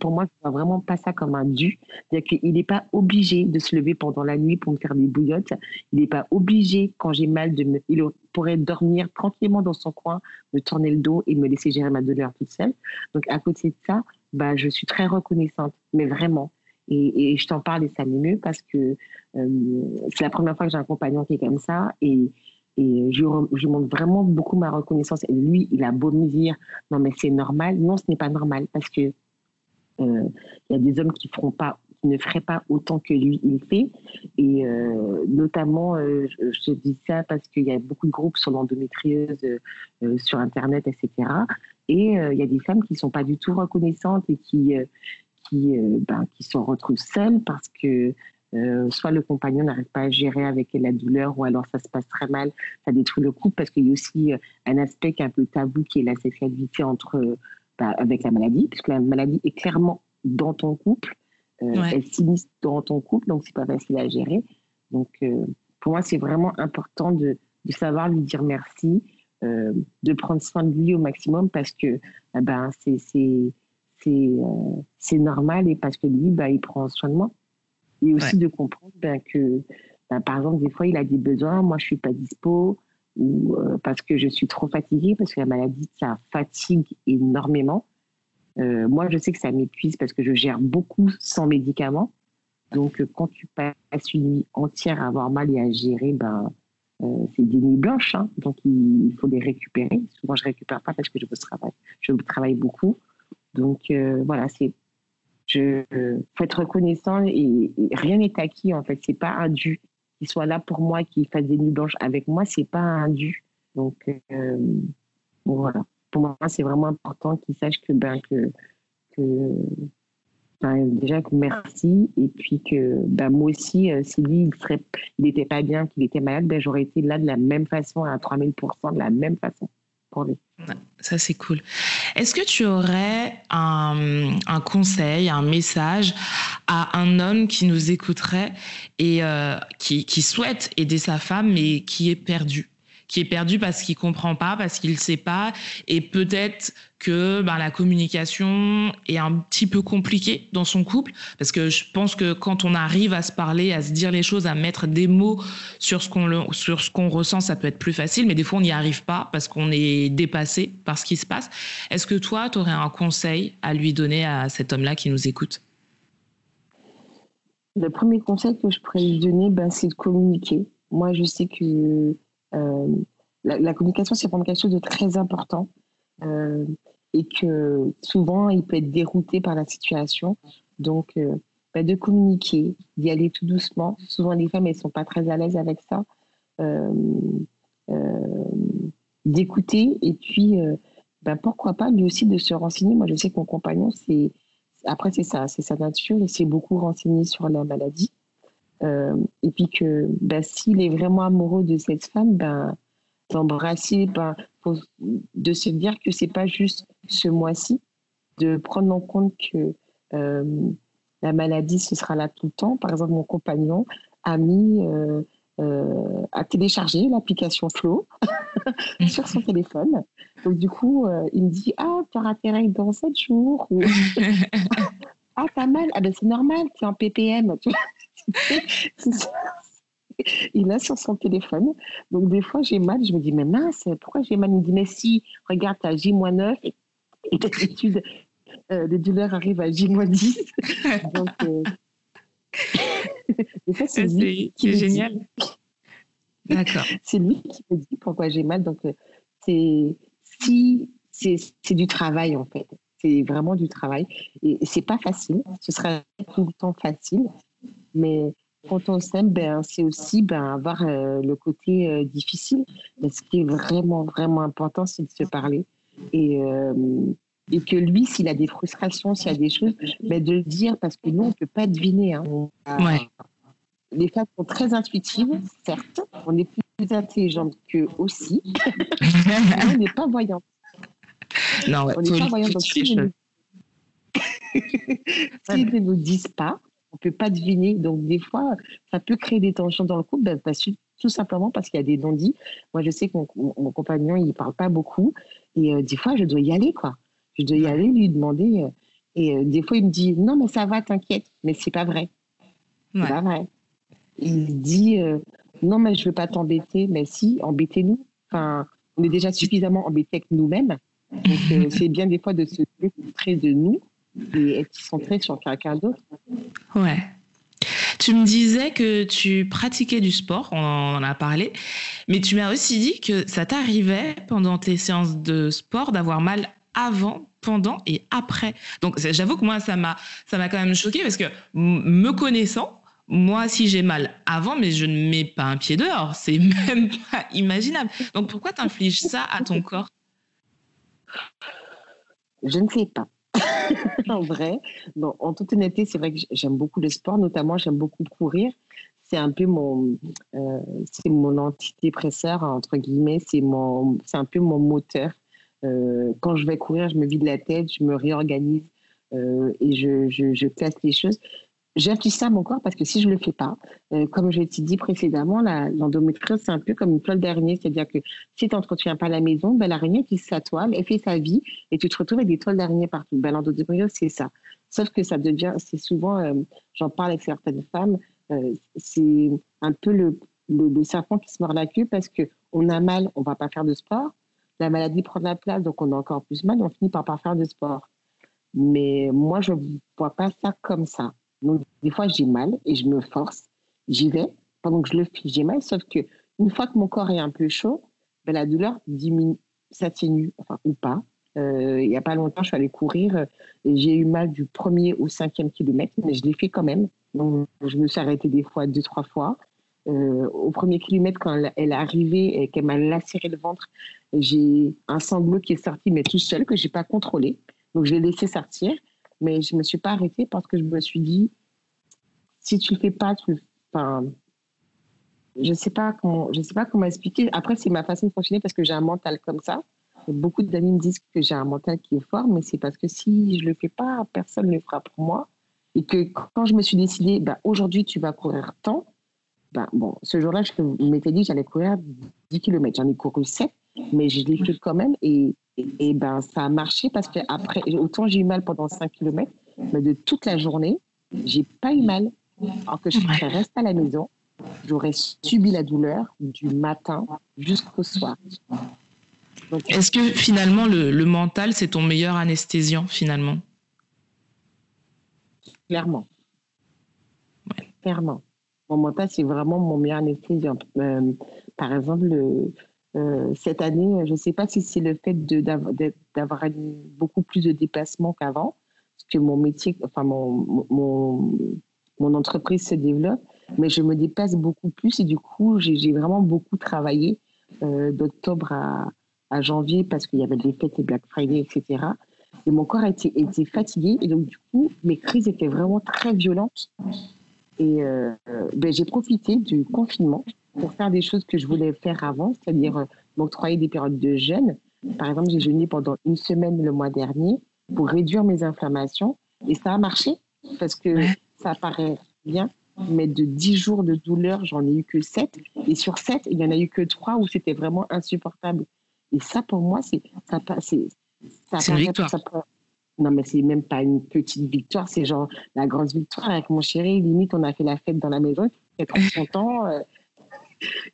Speaker 3: Pour moi, je ne vois vraiment pas ça comme un dû. C'est-à-dire qu'il n'est pas obligé de se lever pendant la nuit pour me faire des bouillottes. Il n'est pas obligé, quand j'ai mal, de me... il pourrait dormir tranquillement dans son coin, me tourner le dos et me laisser gérer ma douleur toute seule. Donc, à côté de ça, bah, je suis très reconnaissante, mais vraiment. Et, je t'en parle et ça m'émeut parce que euh, c'est la première fois que j'ai un compagnon qui est comme ça et, et je, je montre vraiment beaucoup ma reconnaissance. Et lui, il a beau me dire non mais c'est normal. Non, ce n'est pas normal parce que euh, il y a des hommes qui feront pas ne feraient pas autant que lui il fait et euh, notamment je, je, dis ça parce qu'il y a beaucoup de groupes sur l'endométriose sur internet etc et il y a des femmes qui sont pas du tout reconnaissantes et qui qui, euh, ben, qui se retrouvent seules parce que euh, soit le compagnon n'arrive pas à gérer avec elle la douleur, ou alors ça se passe très mal, ça détruit le couple, parce qu'il y a aussi euh, un aspect qui est un peu tabou, qui est la sexualité entre, ben, avec la maladie, puisque la maladie est clairement dans ton couple, elle s'initie dans ton couple, donc c'est pas facile à gérer. Donc pour moi, c'est vraiment important de, de, savoir lui dire merci, de prendre soin de lui au maximum, parce que ben, c'est euh, c'est normal et parce que lui, bah, il prend soin de moi. Et aussi de comprendre ben, que, ben, par exemple, des fois, il a des besoins, moi, je suis pas dispo, ou euh, parce que je suis trop fatiguée, parce que la maladie, ça fatigue énormément. Euh, moi, je sais que ça m'épuise parce que je gère beaucoup sans médicaments. Donc, quand tu passes une nuit entière à avoir mal et à gérer, ben, c'est des nuits blanches. Hein. donc, il, faut les récupérer. Souvent, je récupère pas parce que je travaille, je travaille beaucoup. Donc euh, voilà, c'est je faut être reconnaissant et, rien n'est acquis en fait. C'est pas un dû qu'il soit là pour moi, qu'il fasse des nuits blanches avec moi, c'est pas un dû. Donc euh, voilà. Pour moi, c'est vraiment important qu'il sache que ben que, ben, déjà que merci. Et puis que ben, moi aussi euh, si lui il n'était pas bien qu'il était malade ben j'aurais été là de la même façon à 3000% de la même façon pour lui.
Speaker 2: Ça, c'est cool. Est-ce que tu aurais un, conseil, un message à un homme qui nous écouterait et euh, qui, souhaite aider sa femme, mais qui est perdu, qui est perdu parce qu'il comprend pas, parce qu'il sait pas, et peut-être que ben, la communication est un petit peu compliquée dans son couple, parce que je pense que quand on arrive à se parler, à se dire les choses, à mettre des mots sur ce qu'on sur ce qu'on ressent, ça peut être plus facile, mais des fois on n'y arrive pas parce qu'on est dépassé par ce qui se passe. Est-ce que toi, tu aurais un conseil à lui donner à cet homme-là qui nous écoute?
Speaker 3: Le premier conseil que je pourrais lui donner, ben, c'est de communiquer. Moi, je sais que euh, la, communication, c'est vraiment quelque chose de très important euh, et que souvent, il peut être dérouté par la situation. Donc, euh, ben, de communiquer, d'y aller tout doucement. Souvent, les femmes, elles ne sont pas très à l'aise avec ça. d'écouter et puis ben, pourquoi pas lui aussi de se renseigner. Moi, je sais que mon compagnon, c'est après c'est ça, c'est sa nature, il s'est beaucoup renseigné sur la maladie. Euh, et puis que ben, s'il est vraiment amoureux de cette femme, ben, d'embrasser, ben, de se dire que c'est pas juste ce mois-ci, de prendre en compte que euh, la maladie, ce sera là tout le temps. Par exemple, mon compagnon a mis, euh, a téléchargé l'application Flow sur son téléphone. Donc, du coup, il me dit Ah, tu auras tes règles dans 7 jours. ah, t'as mal Ah, ben c'est normal, tu es en PPM. Il a sur son téléphone. Donc, des fois, j'ai mal. Je me dis, mais mince, pourquoi j'ai mal? Il me dit, mais si, regarde, tu as J-9 et, et d'habitude, euh, les douleurs arrivent à J-10. Donc, euh,
Speaker 2: c'est génial. D'accord.
Speaker 3: c'est lui qui me dit pourquoi j'ai mal. Donc, euh, c'est si c'est du travail, en fait. C'est vraiment du travail. Et c'est pas facile. Ce sera tout le temps facile. Mais quand on s'aime, ben, c'est aussi ben, avoir euh, le côté euh, difficile. Mais ce qui est vraiment, vraiment important, c'est de se parler. Et, euh, et que lui, s'il a des frustrations, s'il y a des choses, ben, de le dire, parce que nous, on ne peut pas deviner. Hein. Les femmes sont très intuitives, certes. On est plus intelligente qu'eux aussi. on n'est pas voyante.
Speaker 2: Non,
Speaker 3: on n'est pas voyante. Donc, s'ils ne nous disent pas, on peut pas deviner. Donc, des fois, ça peut créer des tensions dans le couple, ben, tout simplement parce qu'il y a des non-dits. Moi, je sais que mon, compagnon, il parle pas beaucoup. Et euh, des fois, je dois y aller, quoi. Je dois y aller, lui demander. Euh, et euh, des fois, il me dit Non, mais ça va, t'inquiète. Mais c'est pas vrai. C'est pas vrai. Il dit Non, mais je veux pas t'embêter. Mais si, embêtez-nous. Enfin, on est déjà suffisamment embêtés avec nous-mêmes. Donc, c'est bien des fois de se décontrer de nous et être centré sur quelqu'un d'autre.
Speaker 2: Ouais. Tu me disais que tu pratiquais du sport, on en a parlé, mais tu m'as aussi dit que ça t'arrivait pendant tes séances de sport d'avoir mal avant, pendant et après. Donc j'avoue que moi ça m'a ça m'a quand même choqué parce que me connaissant, moi si j'ai mal avant, mais je ne mets pas un pied dehors, c'est même pas imaginable. Donc pourquoi t'infliges ça à ton corps?
Speaker 3: Je ne sais pas. en vrai. en toute honnêteté, c'est vrai que j'aime beaucoup le sport, notamment j'aime beaucoup courir. C'est un peu mon, euh, c'est mon antidépresseur entre guillemets. C'est mon, c'est un peu mon moteur. Euh, quand je vais courir, je me vide la tête, je me réorganise euh, et je, je, je, classe les choses j'applique ça à mon corps parce que si je le fais pas, euh, comme je t'ai dit précédemment, l'endométriose, c'est un peu comme une toile d'araignée. C'est-à-dire que si tu n'entretiens pas la maison, ben, l'araignée qui sa toile, elle fait sa vie et tu te retrouves avec des toiles d'araignée partout. Ben, l'endométriose, c'est ça. Sauf que ça devient, c'est souvent, euh, j'en parle avec certaines femmes, euh, c'est un peu le, le, serpent qui se mord la queue parce que on a mal, on va pas faire de sport. La maladie prend de la place, donc on a encore plus mal, on finit par pas faire de sport. Mais moi, je ne vois pas ça comme ça. Donc, des fois, j'ai mal et je me force. J'y vais. Pendant que je le fais, j'ai mal. Sauf que une fois que mon corps est un peu chaud, ben, la douleur diminue, s'atténue, enfin, ou pas. Euh, il n'y a pas longtemps, je suis allée courir. et J'ai eu mal du premier au cinquième kilomètre, mais je l'ai fait quand même. Donc, je me suis arrêtée des fois, deux, trois fois. Euh, au premier kilomètre, quand elle, est arrivée et qu'elle m'a lacéré le ventre, j'ai un sanglot qui est sorti, mais tout seul, que je n'ai pas contrôlé. Donc, je l'ai laissé sortir. Mais je ne me suis pas arrêtée parce que je me suis dit, si tu ne le fais pas, tu enfin, je ne sais, pas comment, je sais pas comment expliquer. Après, c'est ma façon de fonctionner parce que j'ai un mental comme ça. Beaucoup d'amis me disent que j'ai un mental qui est fort, mais c'est parce que si je ne le fais pas, personne ne le fera pour moi. Et que quand je me suis décidée, bah, aujourd'hui, tu vas courir tant, ben, bon, ce jour-là, je m'étais dit que j'allais courir 10 km. J'en ai couru 7, mais je l'ai fait quand même. Et, et, ben, ça a marché parce que après, autant j'ai eu mal pendant 5 km, mais de toute la journée, j'ai pas eu mal. Alors que je serais restée à la maison, j'aurais subi la douleur du matin jusqu'au soir.
Speaker 2: Est-ce que finalement le, le mental, c'est ton meilleur anesthésiant finalement?
Speaker 3: Clairement. Clairement. Mon mental, c'est vraiment mon meilleur anesthésiant. Euh, par exemple, euh, cette année, je ne sais pas si c'est le fait d'avoir beaucoup plus de déplacements qu'avant, parce que mon métier, enfin mon, entreprise se développe, mais je me déplace beaucoup plus et du coup, j'ai vraiment beaucoup travaillé euh, d'octobre à, janvier parce qu'il y avait des fêtes et Black Friday, etc. Et mon corps été fatigué et donc du coup, mes crises étaient vraiment très violentes. Et euh, ben, j'ai profité du confinement pour faire des choses que je voulais faire avant, c'est-à-dire euh, m'octroyer des périodes de jeûne. Par exemple, j'ai jeûné pendant une semaine le mois dernier pour réduire mes inflammations. Et ça a marché parce que ça paraît bien, mais de 10 jours de douleur, j'en ai eu que 7. Et sur 7, il n'y en a eu que 3 où c'était vraiment insupportable. Et ça, pour moi, c'est ça, c'est
Speaker 2: ça, une victoire. Ça,
Speaker 3: non, mais c'est même pas une petite victoire, c'est genre la grosse victoire avec mon chéri. Limite, on a fait la fête dans la maison, il était trop content. Euh.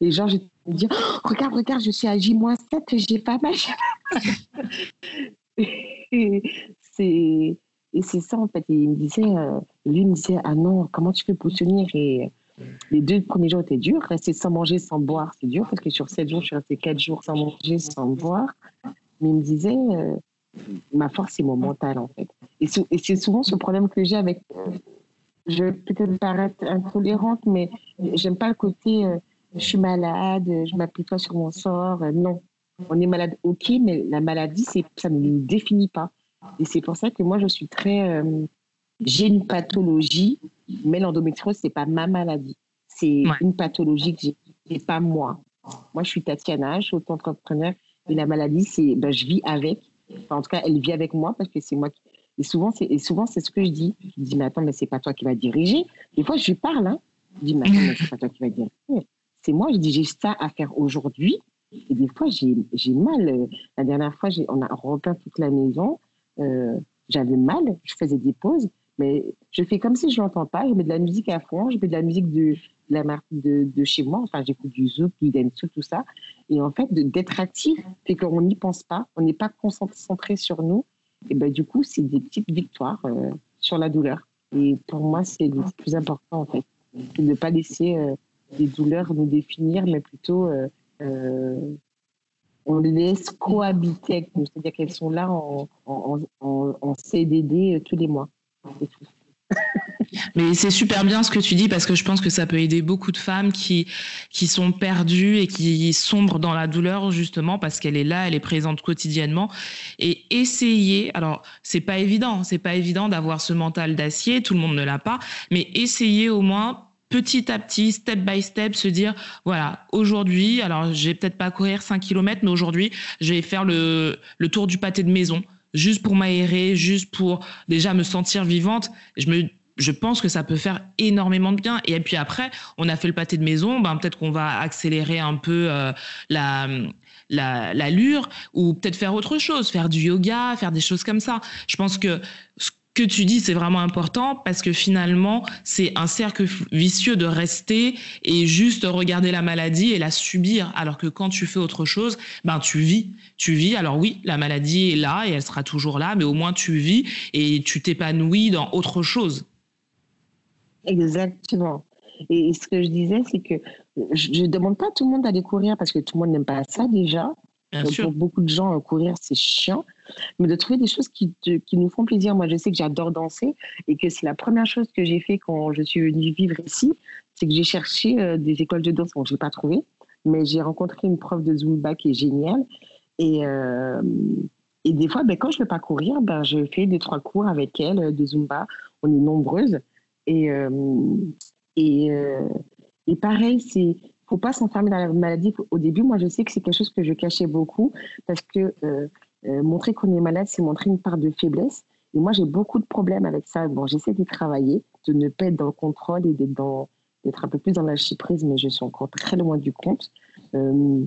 Speaker 3: Et genre, je me dis, oh, regarde, regarde, je suis à J-7, j'ai pas et c'est et c'est ça, en fait. il me disait, euh, lui me disait, ah non, comment tu peux pour tenir Et les deux premiers jours étaient durs. Rester sans manger, sans boire, c'est dur parce que sur sept jours, je suis restée quatre jours sans manger, sans boire. Mais il me disait, euh, ma force, c'est mon mental, en fait. Et, c'est souvent ce problème que j'ai avec. Euh, je vais peut-être paraître intolérante, mais j'aime pas le côté euh, je suis malade, je m'applique pas sur mon sort. Euh, non, on est malade, ok, mais la maladie, ça ne nous définit pas. Et c'est pour ça que moi, je suis très. j'ai une pathologie, mais l'endométriose, c'est pas ma maladie. C'est une pathologie que j'ai, c'est pas moi. Moi, je suis Tatiana, je suis auto-entrepreneur, et la maladie, c'est, ben, je vis avec en tout cas, elle vit avec moi parce que c'est moi qui. Et souvent, c'est, et souvent, c'est ce que je dis. Je dis, mais attends, mais c'est pas toi qui vas diriger. Des fois, je lui parle. Hein. Je dis, mais attends, mais c'est pas toi qui vas diriger. C'est moi, je dis, j'ai ça à faire aujourd'hui. Et des fois, j'ai, mal. La dernière fois, on a repeint toute la maison. Euh, j'avais mal. Je faisais des pauses. Mais je fais comme si je l'entends pas. Je mets de la musique à fond. Je mets de la musique de, la marque de, de, chez moi. Enfin, j'écoute du zouk, du dance, tout ça. Et en fait, d'être actif, c'est qu'on n'y pense pas, on n'est pas concentré sur nous. Et ben, du coup, c'est des petites victoires euh, sur la douleur. Et pour moi, c'est le plus important, en fait. de ne pas laisser euh, les douleurs nous définir, mais plutôt euh, on les laisse cohabiter avec nous. C'est-à-dire qu'elles sont là en, en, CDD tous les mois.
Speaker 2: Mais c'est super bien ce que tu dis parce que je pense que ça peut aider beaucoup de femmes qui, qui sont perdues et qui sombrent dans la douleur justement parce qu'elle est là, elle est présente quotidiennement. Et essayer, alors c'est pas évident, c'est pas évident d'avoir ce mental d'acier, tout le monde ne l'a pas, mais essayer au moins petit à petit, step by step, se dire, voilà, aujourd'hui, alors je vais peut-être pas courir 5 km, mais aujourd'hui, je vais faire le, le tour du pâté de maison juste pour m'aérer, juste pour déjà me sentir vivante. Je me je pense que ça peut faire énormément de bien. Et puis après, on a fait le pâté de maison, ben peut-être qu'on va accélérer un peu euh, la l'allure ou peut-être faire autre chose, faire du yoga, faire des choses comme ça. Je pense que que tu dis, c'est vraiment important parce que finalement, c'est un cercle vicieux de rester et juste regarder la maladie et la subir. Alors que quand tu fais autre chose, ben, tu vis. Tu vis. Alors oui, la maladie est là et elle sera toujours là, mais au moins tu vis et tu t'épanouis dans autre chose.
Speaker 3: Exactement. Et ce que je disais, c'est que je ne demande pas à tout le monde d'aller courir parce que tout le monde n'aime pas ça déjà. Bien sûr. Pour beaucoup de gens, courir, c'est chiant mais de trouver des choses qui, qui nous font plaisir. Moi, je sais que j'adore danser et que c'est la première chose que j'ai fait quand je suis venue vivre ici, c'est que j'ai cherché euh, des écoles de danse. Bon, je n'ai pas trouvé, mais j'ai rencontré une prof de Zumba qui est géniale. Et, euh, et des fois, ben, quand je ne peux pas courir, ben, je fais des trois cours avec elle euh, de Zumba. On est nombreuses. Et, et, et pareil, c'est faut pas s'enfermer dans la maladie. Au début, moi, je sais que c'est quelque chose que je cachais beaucoup parce que euh, montrer qu'on est malade, c'est montrer une part de faiblesse. Et moi, j'ai beaucoup de problèmes avec ça. Bon, j'essaie de travailler, de ne pas être dans le contrôle et d'être un peu plus dans la prise, mais je suis encore très loin du compte. Euh,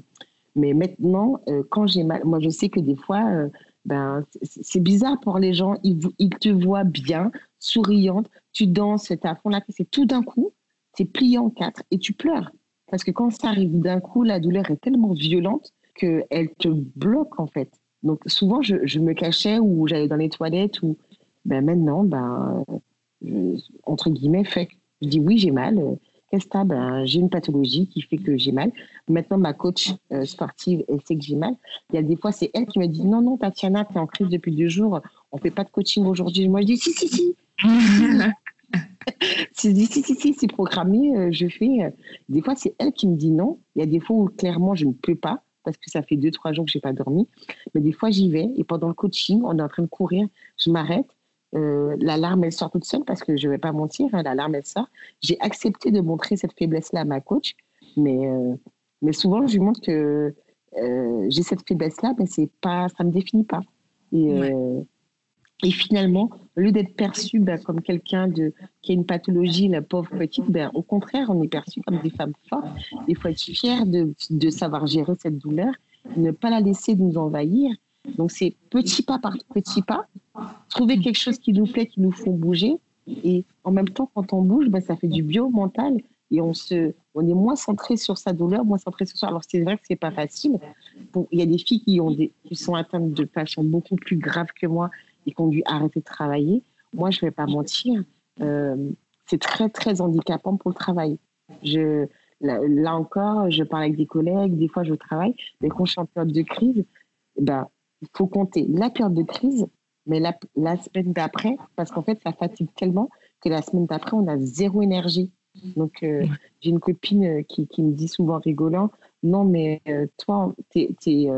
Speaker 3: mais maintenant, euh, quand j'ai mal, moi je sais que des fois, euh, ben, c'est bizarre pour les gens, ils, te voient bien, souriante, tu danses, tu à fond là, c'est tout d'un coup, tu es plié en quatre et tu pleures. Parce que quand ça arrive d'un coup, la douleur est tellement violente qu'elle te bloque en fait. Donc souvent, je, je me cachais ou j'allais dans les toilettes ou ben, maintenant, ben, entre guillemets, fait, je dis oui, j'ai mal. Qu'est-ce que ben, J'ai une pathologie qui fait que j'ai mal. Maintenant, ma coach euh, sportive, elle sait que j'ai mal. Il y a des fois, c'est elle qui me dit non, non, Tatiana, tu es en crise depuis deux jours, on ne fait pas de coaching aujourd'hui. Moi, je dis si, si, si. si, si, si, si, c'est programmé, euh, je fais. Des fois, c'est elle qui me dit non. Il y a des fois où clairement, je ne peux pas parce que ça fait deux, trois jours que je n'ai pas dormi. Mais des fois, j'y vais et pendant le coaching, on est en train de courir, je m'arrête euh, l'alarme, elle sort toute seule parce que je ne vais pas mentir, hein, l'alarme, elle sort. J'ai accepté de montrer cette faiblesse-là à ma coach, mais, euh, mais souvent, je lui montre que euh, j'ai cette faiblesse-là, mais c'est pas, ça ne me définit pas. Et, et finalement, au lieu d'être perçu ben, comme quelqu'un qui a une pathologie, la pauvre petite, ben, au contraire, on est perçu comme des femmes fortes. Il faut être fier de, de savoir gérer cette douleur, ne pas la laisser nous envahir donc c'est petit pas par petit pas, trouver quelque chose qui nous plaît, qui nous fait bouger. Et en même temps, quand on bouge, ben, ça fait du bio mental et on, se, on est moins centré sur sa douleur, moins centré sur ça. Alors c'est vrai que c'est pas facile. il y a des filles qui, ont qui sont atteintes de passions beaucoup plus graves que moi et qui ont dû arrêter de travailler. Moi, je vais pas mentir, euh, c'est très très handicapant pour le travail. Je, là, encore, je parle avec des collègues, des fois je travaille, mais quand je suis en période de crise, ben, il faut compter la période de crise, mais la, semaine d'après, parce qu'en fait, ça fatigue tellement que la semaine d'après, on a zéro énergie. Donc, euh, j'ai une copine euh, qui, qui, me dit souvent rigolant, non, mais euh, toi, tu es,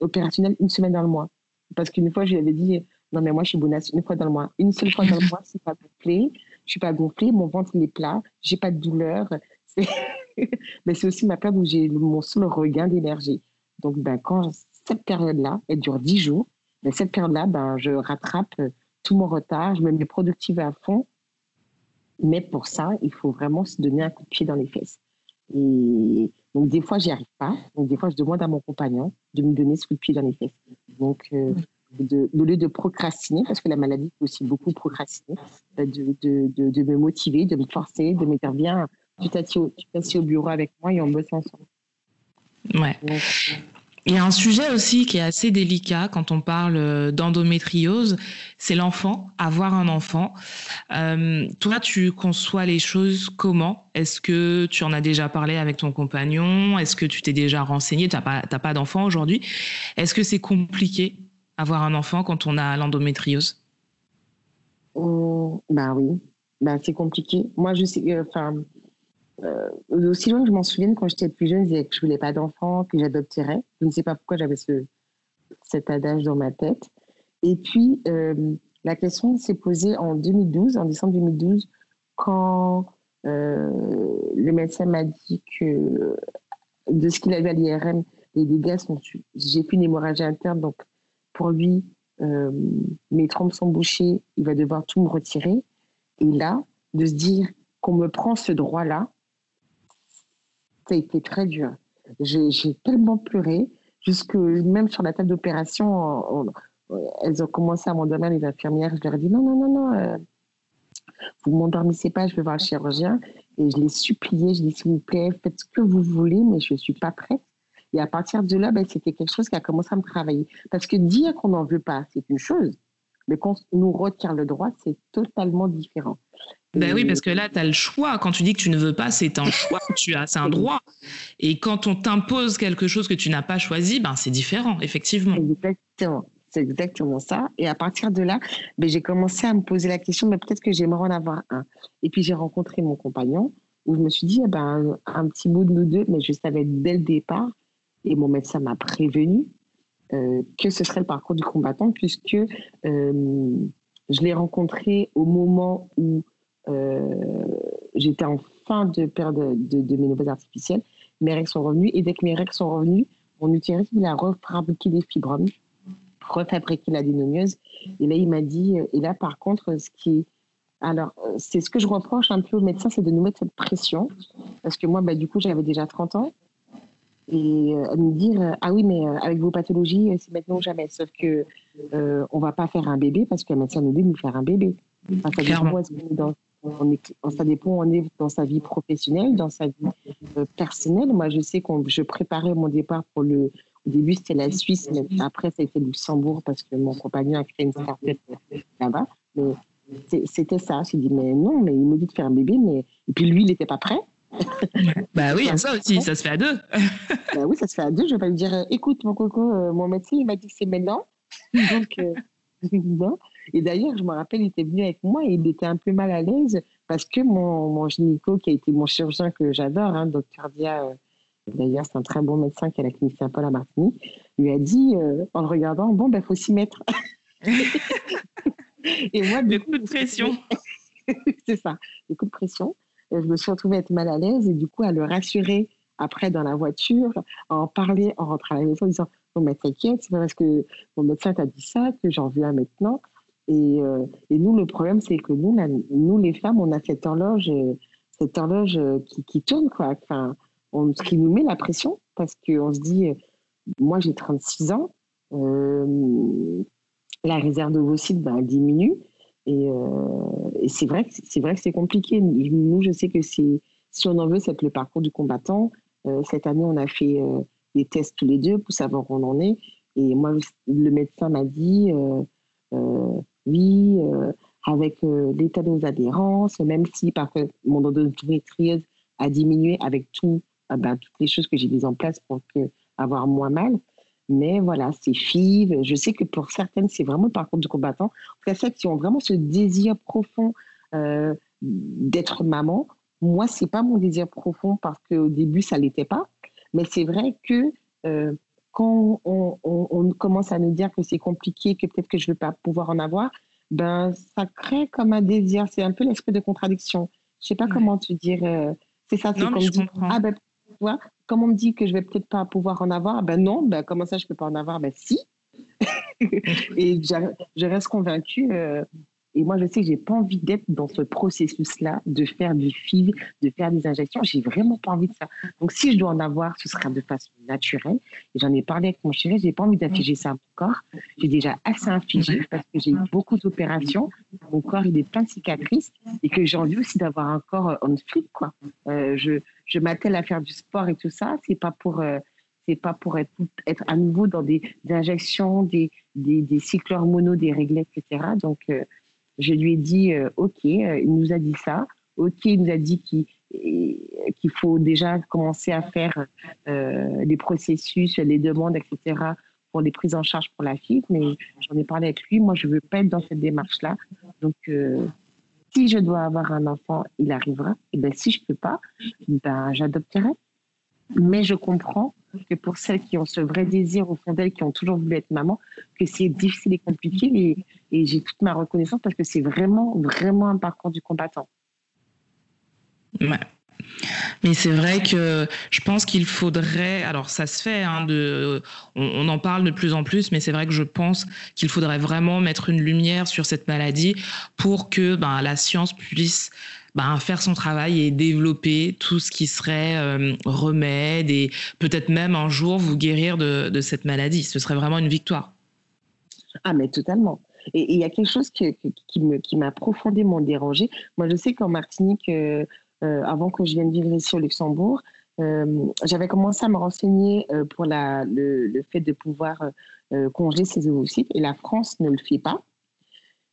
Speaker 3: opérationnel une semaine dans le mois. Parce qu'une fois, je lui avais dit, non, mais moi, je suis bonne une fois dans le mois. Une seule fois dans le mois, c'est pas gonflé. Je suis pas gonflée, mon ventre, il est plat, j'ai pas de douleur. mais c'est aussi ma période où j'ai mon seul regain d'énergie. Donc, ben, quand cette période-là, elle dure 10 jours, mais cette période-là, ben, je rattrape euh, tout mon retard, je me mets productive à fond. Mais pour ça, il faut vraiment se donner un coup de pied dans les fesses. Et donc, des fois, j'y arrive pas. Donc, des fois, je demande à mon compagnon de me donner ce coup de pied dans les fesses. Donc, euh, de, au lieu de procrastiner, parce que la maladie peut aussi beaucoup procrastiner, euh, de, de, de, me motiver, de me forcer, de me dire bien, tu t'assieds au, bureau avec moi et on bosse ensemble.
Speaker 2: Ouais. Il y a un sujet aussi qui est assez délicat quand on parle euh, d'endométriose, c'est l'enfant, avoir un enfant. Euh, toi, tu conçois les choses comment? Est-ce que tu en as déjà parlé avec ton compagnon? Est-ce que tu t'es déjà renseigné? Tu n'as pas, pas d'enfant aujourd'hui? Est-ce que c'est compliqué? Avoir un enfant quand on a l'endométriose?
Speaker 3: Oh, Ben oui, ben, c'est compliqué. Moi, je sais, enfin, euh, aussi loin que je m'en souvienne, quand j'étais plus jeune, je disais que je voulais pas d'enfant, que j'adopterais. Je ne sais pas pourquoi j'avais ce, cet adage dans ma tête. Et puis, euh, la question s'est posée en 2012, en décembre 2012, quand euh, le médecin m'a dit que de ce qu'il avait à l'IRM, les dégâts sont. J'ai fait une hémorragie interne, donc lui, mes trompes sont bouchées, il va devoir tout me retirer. Et là, de se dire qu'on me prend ce droit-là, ça a été très dur. J'ai tellement pleuré, jusque même sur la table d'opération, elles ont commencé à m'endormir, les infirmières. Je leur ai dit non, non, non, non, euh, vous m'endormissez pas, je vais voir le chirurgien. Et je l'ai supplié, je dit s'il vous plaît, faites ce que vous voulez, mais je ne suis pas prête. Et à partir de là, ben, c'était quelque chose qui a commencé à me travailler. Parce que dire qu'on n'en veut pas, c'est une chose. Mais qu'on nous retient le droit, c'est totalement différent.
Speaker 2: Ben oui, parce que là, tu as le choix. Quand tu dis que tu ne veux pas, c'est un choix tu as, c'est un droit. Et quand on t'impose quelque chose que tu n'as pas choisi, ben c'est différent, effectivement.
Speaker 3: Exactement. C'est exactement ça. Et à partir de là, ben, j'ai commencé à me poser la question, mais peut-être que j'aimerais en avoir un. Et puis j'ai rencontré mon compagnon, où je me suis dit, eh ben, un petit bout de nous deux, mais je savais dès le départ, et mon médecin m'a prévenu euh, que ce serait le parcours du combattant, puisque euh, je l'ai rencontré au moment où euh, j'étais en fin de période de, de, ménopause artificielle. Mes règles sont revenues et dès que mes règles sont revenues, mon utérus il a refabriqué des fibromes, refabriqué la dénomieuse. Et là, il m'a dit, et là, par contre, ce qui Alors, c'est ce que je reproche un peu aux médecins, c'est de nous mettre cette pression. Parce que moi, bah, du coup, j'avais déjà 30 ans. Et euh, me dire, ah oui, mais avec vos pathologies, c'est maintenant ou jamais. Sauf que euh, on va pas faire un bébé parce qu'un médecin nous dit de nous faire un bébé. ça, dépend, dans, on est, ça dépend, on est dans sa vie professionnelle, dans sa vie personnelle. Moi, je sais que je préparais mon départ pour le, au début, c'était la Suisse, mais après, ça a été Luxembourg parce que mon compagnon a créé une start-up là-bas. Mais c'était ça. J'ai dit, mais non, mais il me dit de faire un bébé, mais. Et puis lui, il n'était pas prêt.
Speaker 2: bah oui, ça aussi, ça se fait à deux.
Speaker 3: bah oui, ça se fait à deux. Je vais pas lui dire, écoute, mon coco, euh, mon médecin, il m'a dit que c'est maintenant. Donc, euh, Et d'ailleurs, je me rappelle, il était venu avec moi et il était un peu mal à l'aise parce que mon, mon gynéco, qui a été mon chirurgien que j'adore, hein, docteur Dia, euh, d'ailleurs, c'est un très bon médecin qui a la clinique Saint-Paul à Martinique, lui a dit, en le regardant, bon, ben, faut s'y mettre.
Speaker 2: et moi, du coup, de pression.
Speaker 3: c'est ça, des coups de pression. Je me suis retrouvée à être mal à l'aise et du coup à le rassurer après dans la voiture, à en parler en rentrant à la maison en disant Non, mais t'inquiète, c'est parce que mon médecin t'a dit ça que j'en viens maintenant. Et, euh, et, nous, le problème, c'est que nous, nous, les femmes, on a cette horloge, cette horloge qui, qui tourne, quoi. Enfin, qui nous met la pression parce qu'on se dit Moi, j'ai 36 ans. Euh, la réserve d'ovocytes bah, diminue. Et, euh, et c'est vrai, c'est vrai que c'est compliqué. Nous, je sais que si on en veut, c'est le parcours du combattant. Euh, cette année, on a fait euh, des tests tous les deux pour savoir où on en est. Et moi, le médecin m'a dit, oui, avec l'état de nos adhérences, même si par mon endométriose a diminué avec ben, toutes les choses que j'ai mises en place pour que, avoir moins mal, mais voilà, c'est FIV. Je sais que pour certaines, c'est vraiment le parcours du combattant. En cas, celles qui ont vraiment ce désir profond euh, d'être maman, moi, c'est pas mon désir profond parce qu'au début, ça l'était pas. Mais c'est vrai que euh, quand on, commence à nous dire que c'est compliqué, que peut-être que je ne vais pas pouvoir en avoir, ben, ça crée comme un désir. C'est un peu l'esprit de contradiction. Je sais pas comment te dire. Euh, c'est ça, c'est comme dire, ah ben, tu vois, me dit que je vais peut-être pas pouvoir en avoir, ben non, ben comment ça je peux pas en avoir? Ben si. et je reste convaincue euh, et moi, je sais que j'ai pas envie d'être dans ce processus-là, de faire du fil, de faire des injections. J'ai vraiment pas envie de ça. Donc, si je dois en avoir, ce sera de façon naturelle. Et j'en ai parlé avec mon chéri, j'ai pas envie d'infliger ça à mon corps. J'ai déjà assez infligé parce que j'ai eu beaucoup d'opérations. Mon corps, il est plein de cicatrices et que j'ai envie aussi d'avoir un corps on flip, quoi. Euh, je, je m'attelle à faire du sport et tout ça. C'est pas pour, euh, c'est pas pour être, être à nouveau dans des, injections, des, des, des, cycles hormonaux, des réglettes, etc. Donc, euh, je lui ai dit, euh, OK, euh, il nous a dit ça. OK, il nous a dit qu'il faut déjà commencer à faire euh, les processus, les demandes, etc., pour les prises en charge pour la fille. Mais j'en ai parlé avec lui. Moi, je ne veux pas être dans cette démarche-là. Donc, si je dois avoir un enfant, il arrivera. Et ben, si je ne peux pas, ben, j'adopterai. Mais je comprends que pour celles qui ont ce vrai désir au fond d'elles, qui ont toujours voulu être maman, que c'est difficile et compliqué. Et, j'ai toute ma reconnaissance parce que c'est vraiment, vraiment un parcours du combattant.
Speaker 2: Ouais. Mais c'est vrai que je pense qu'il faudrait, alors ça se fait, hein, on, en parle de plus en plus, mais c'est vrai que je pense qu'il faudrait vraiment mettre une lumière sur cette maladie pour que ben, la science puisse ben, faire son travail et développer tout ce qui serait euh, remède et peut-être même un jour vous guérir de, cette maladie. Ce serait vraiment une victoire.
Speaker 3: Ah, mais totalement. Et il y a quelque chose qui, me, qui m'a profondément dérangé. Moi, je sais qu'en Martinique, euh, euh, avant que je vienne vivre ici au Luxembourg, j'avais commencé à me renseigner pour le, fait de pouvoir congeler ses ovocytes et la France ne le fait pas.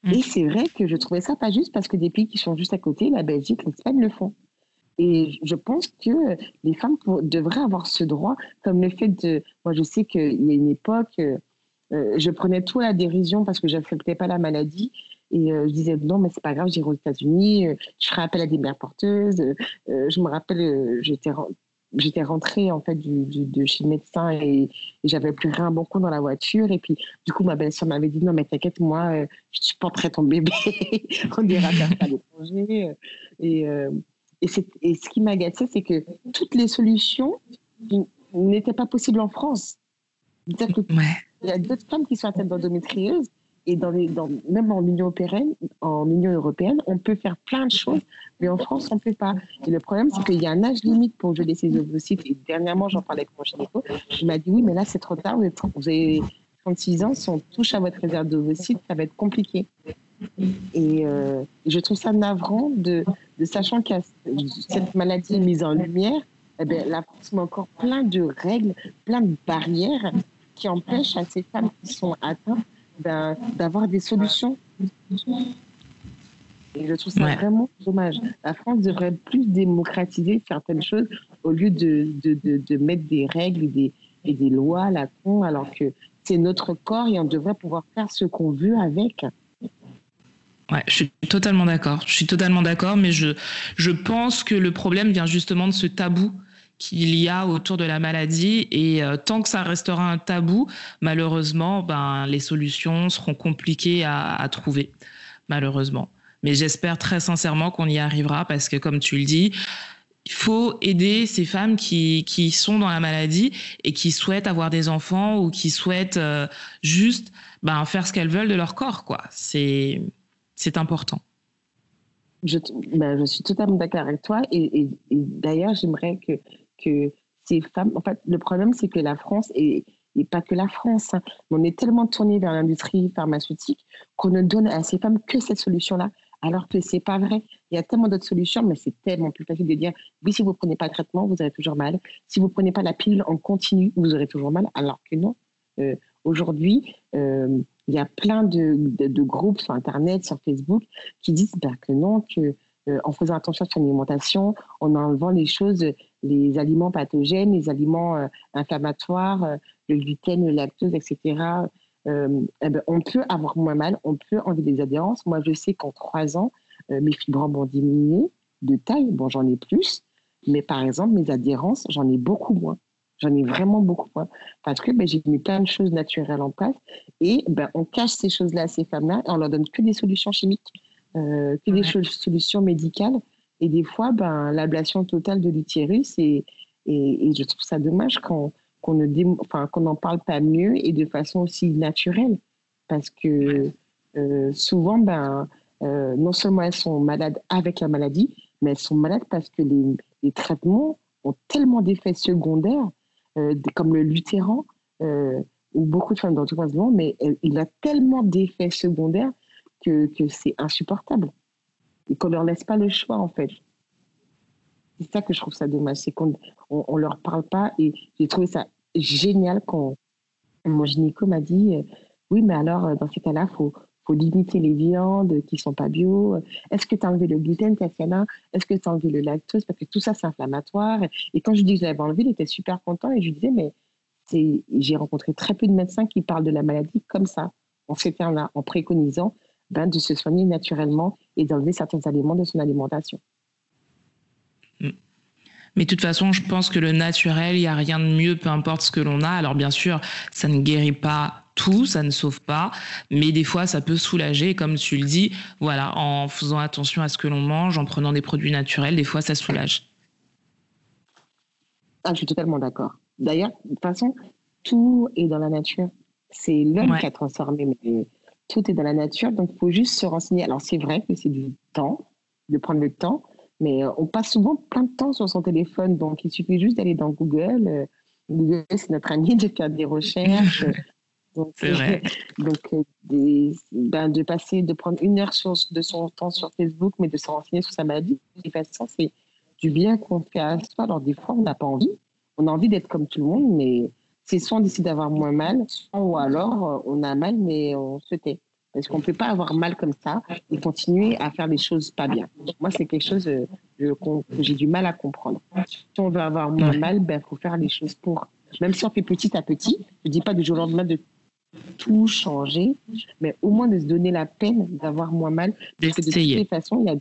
Speaker 3: Et mm. c'est vrai que je trouvais ça pas juste parce que des pays qui sont juste à côté, la Belgique, l'Espagne le font. Et je pense que les femmes devraient avoir ce droit, comme le fait de. Moi, je sais qu'il y a une époque, euh, je prenais tout à la dérision parce que je n'acceptais pas la maladie. Et euh, je disais non, mais c'est pas grave, j'irai aux États-Unis, euh, je ferai appel à des mères porteuses. je me rappelle, j'étais j'étais rentrée en fait du, de chez le médecin et, j'avais plus rien bon coup dans la voiture. Et puis du coup ma belle-sœur m'avait dit non mais t'inquiète moi euh, je supporterai ton bébé. On ira faire ça à l'étranger. Et, euh, et, et, ce qui m'agaçait c'est que toutes les solutions n'étaient pas possibles en France. Il y a d'autres femmes qui sont atteintes d'endométriose Et dans les, même en Union, européenne, en Union européenne, on peut faire plein de choses, mais en France, on ne peut pas. Et le problème, c'est qu'il y a un âge limite pour geler ses ovocytes. Et dernièrement, j'en parlais avec mon gynéco. Il m'a dit oui, mais là, c'est trop tard. Vous avez 36 ans. Si on touche à votre réserve d'ovocytes, ça va être compliqué. Et euh, je trouve ça navrant de, de sachant que cette maladie est mise en lumière. Eh bien, la France met encore plein de règles, plein de barrières qui empêchent à ces femmes qui sont atteintes d'avoir des solutions. Et je trouve ça vraiment dommage. La France devrait plus démocratiser certaines choses au lieu de, de, de, mettre des règles et des, et des lois à la con, alors que c'est notre corps et on devrait pouvoir faire ce qu'on veut avec.
Speaker 2: Ouais, je suis totalement d'accord. Je suis totalement d'accord, mais je, je pense que le problème vient justement de ce tabou qu'il y a autour de la maladie. Et euh, tant que ça restera un tabou, malheureusement, ben, les solutions seront compliquées à, trouver, malheureusement. Mais j'espère très sincèrement qu'on y arrivera parce que, comme tu le dis, il faut aider ces femmes qui, qui sont dans la maladie et qui souhaitent avoir des enfants ou qui souhaitent euh, juste ben, faire ce qu'elles veulent de leur corps. quoi. C'est important.
Speaker 3: Je, ben, je suis totalement d'accord avec toi. Et d'ailleurs, j'aimerais que que ces femmes, en fait, le problème, c'est que la France, et, pas que la France, hein, on est tellement tourné vers l'industrie pharmaceutique qu'on ne donne à ces femmes que cette solution-là, alors que c'est pas vrai. Il y a tellement d'autres solutions, mais c'est tellement plus facile de dire oui, si vous prenez pas le traitement, vous aurez toujours mal. Si vous prenez pas la pilule en continu, vous aurez toujours mal, alors que non. Euh, aujourd'hui, euh, il y a plein de, groupes sur Internet, sur Facebook, qui disent bah, que non, que euh, en faisant attention à son alimentation, en enlevant les choses, les aliments pathogènes, les aliments euh, inflammatoires, euh, le gluten, le lactose, etc. Eh ben, on peut avoir moins mal, on peut enlever des adhérences. Moi, je sais qu'en trois ans, mes fibres ont diminué de taille. Bon, j'en ai plus, mais par exemple, mes adhérences, j'en ai beaucoup moins. J'en ai vraiment beaucoup moins. Parce que ben, j'ai mis plein de choses naturelles en place et ben, on cache ces choses-là à ces femmes-là et on leur donne que des solutions chimiques euh, que des solutions médicales. Et des fois, ben, l'ablation totale de l'utérus, et, et, je trouve ça dommage qu'on ne enfin, qu'on n'en parle pas mieux et de façon aussi naturelle. Parce que euh, souvent, ben, euh, non seulement elles sont malades avec la maladie, mais elles sont malades parce que les, les traitements ont tellement d'effets secondaires, euh, comme le lutéran, ou beaucoup de femmes dans tout le monde, mais il a tellement d'effets secondaires que, que c'est insupportable et qu'on leur laisse pas le choix en fait. C'est ça que je trouve ça dommage, c'est qu'on on, leur parle pas et j'ai trouvé ça génial quand mon gynéco m'a dit euh, oui mais alors euh, dans ces cas-là faut faut limiter les viandes qui sont pas bio. Est-ce que tu as enlevé le gluten, Tatiana? Est-ce que tu as enlevé le lactose Parce que tout ça, c'est inflammatoire. Et quand je lui dis que je l'avais enlevé, il était super content. Et je lui disais, mais j'ai rencontré très peu de médecins qui parlent de la maladie comme ça, en termes-là, en préconisant ben, de se soigner naturellement et d'enlever certains aliments de son alimentation.
Speaker 2: Mm. Mais de toute façon, je pense que le naturel, il n'y a rien de mieux, peu importe ce que l'on a. Alors bien sûr, ça ne guérit pas tout, ça ne sauve pas, mais des fois, ça peut soulager. Comme tu le dis, voilà, en faisant attention à ce que l'on mange, en prenant des produits naturels, des fois, ça soulage.
Speaker 3: Ah, je suis totalement d'accord. D'ailleurs, de toute façon, tout est dans la nature. C'est l'homme qui a transformé, tout est dans la nature, donc il faut juste se renseigner. Alors c'est vrai que c'est du temps, de prendre le temps, mais euh, on passe souvent plein de temps sur son téléphone, donc il suffit juste d'aller dans Google. Euh, Google, c'est notre ami, de faire des recherches. donc, vrai. donc ben, de passer, de prendre une heure sur, de son temps sur Facebook, mais de se renseigner sur sa maladie, de façon, c'est du bien qu'on fait à soi. Alors des fois, on n'a pas envie. On a envie d'être comme tout le monde, mais c'est soit on décide d'avoir moins mal, ou alors euh, on a mal, mais on se tait. Parce qu'on ne peut pas avoir mal comme ça et continuer à faire des choses pas bien. Moi, c'est quelque chose euh, que j'ai du mal à comprendre. Si on veut avoir moins mal, il ben, faut faire les choses pour. Même si on fait petit à petit, je ne dis pas du jour au lendemain de tout changer, mais au moins de se donner la peine d'avoir moins mal. Parce que de toute façon, il y a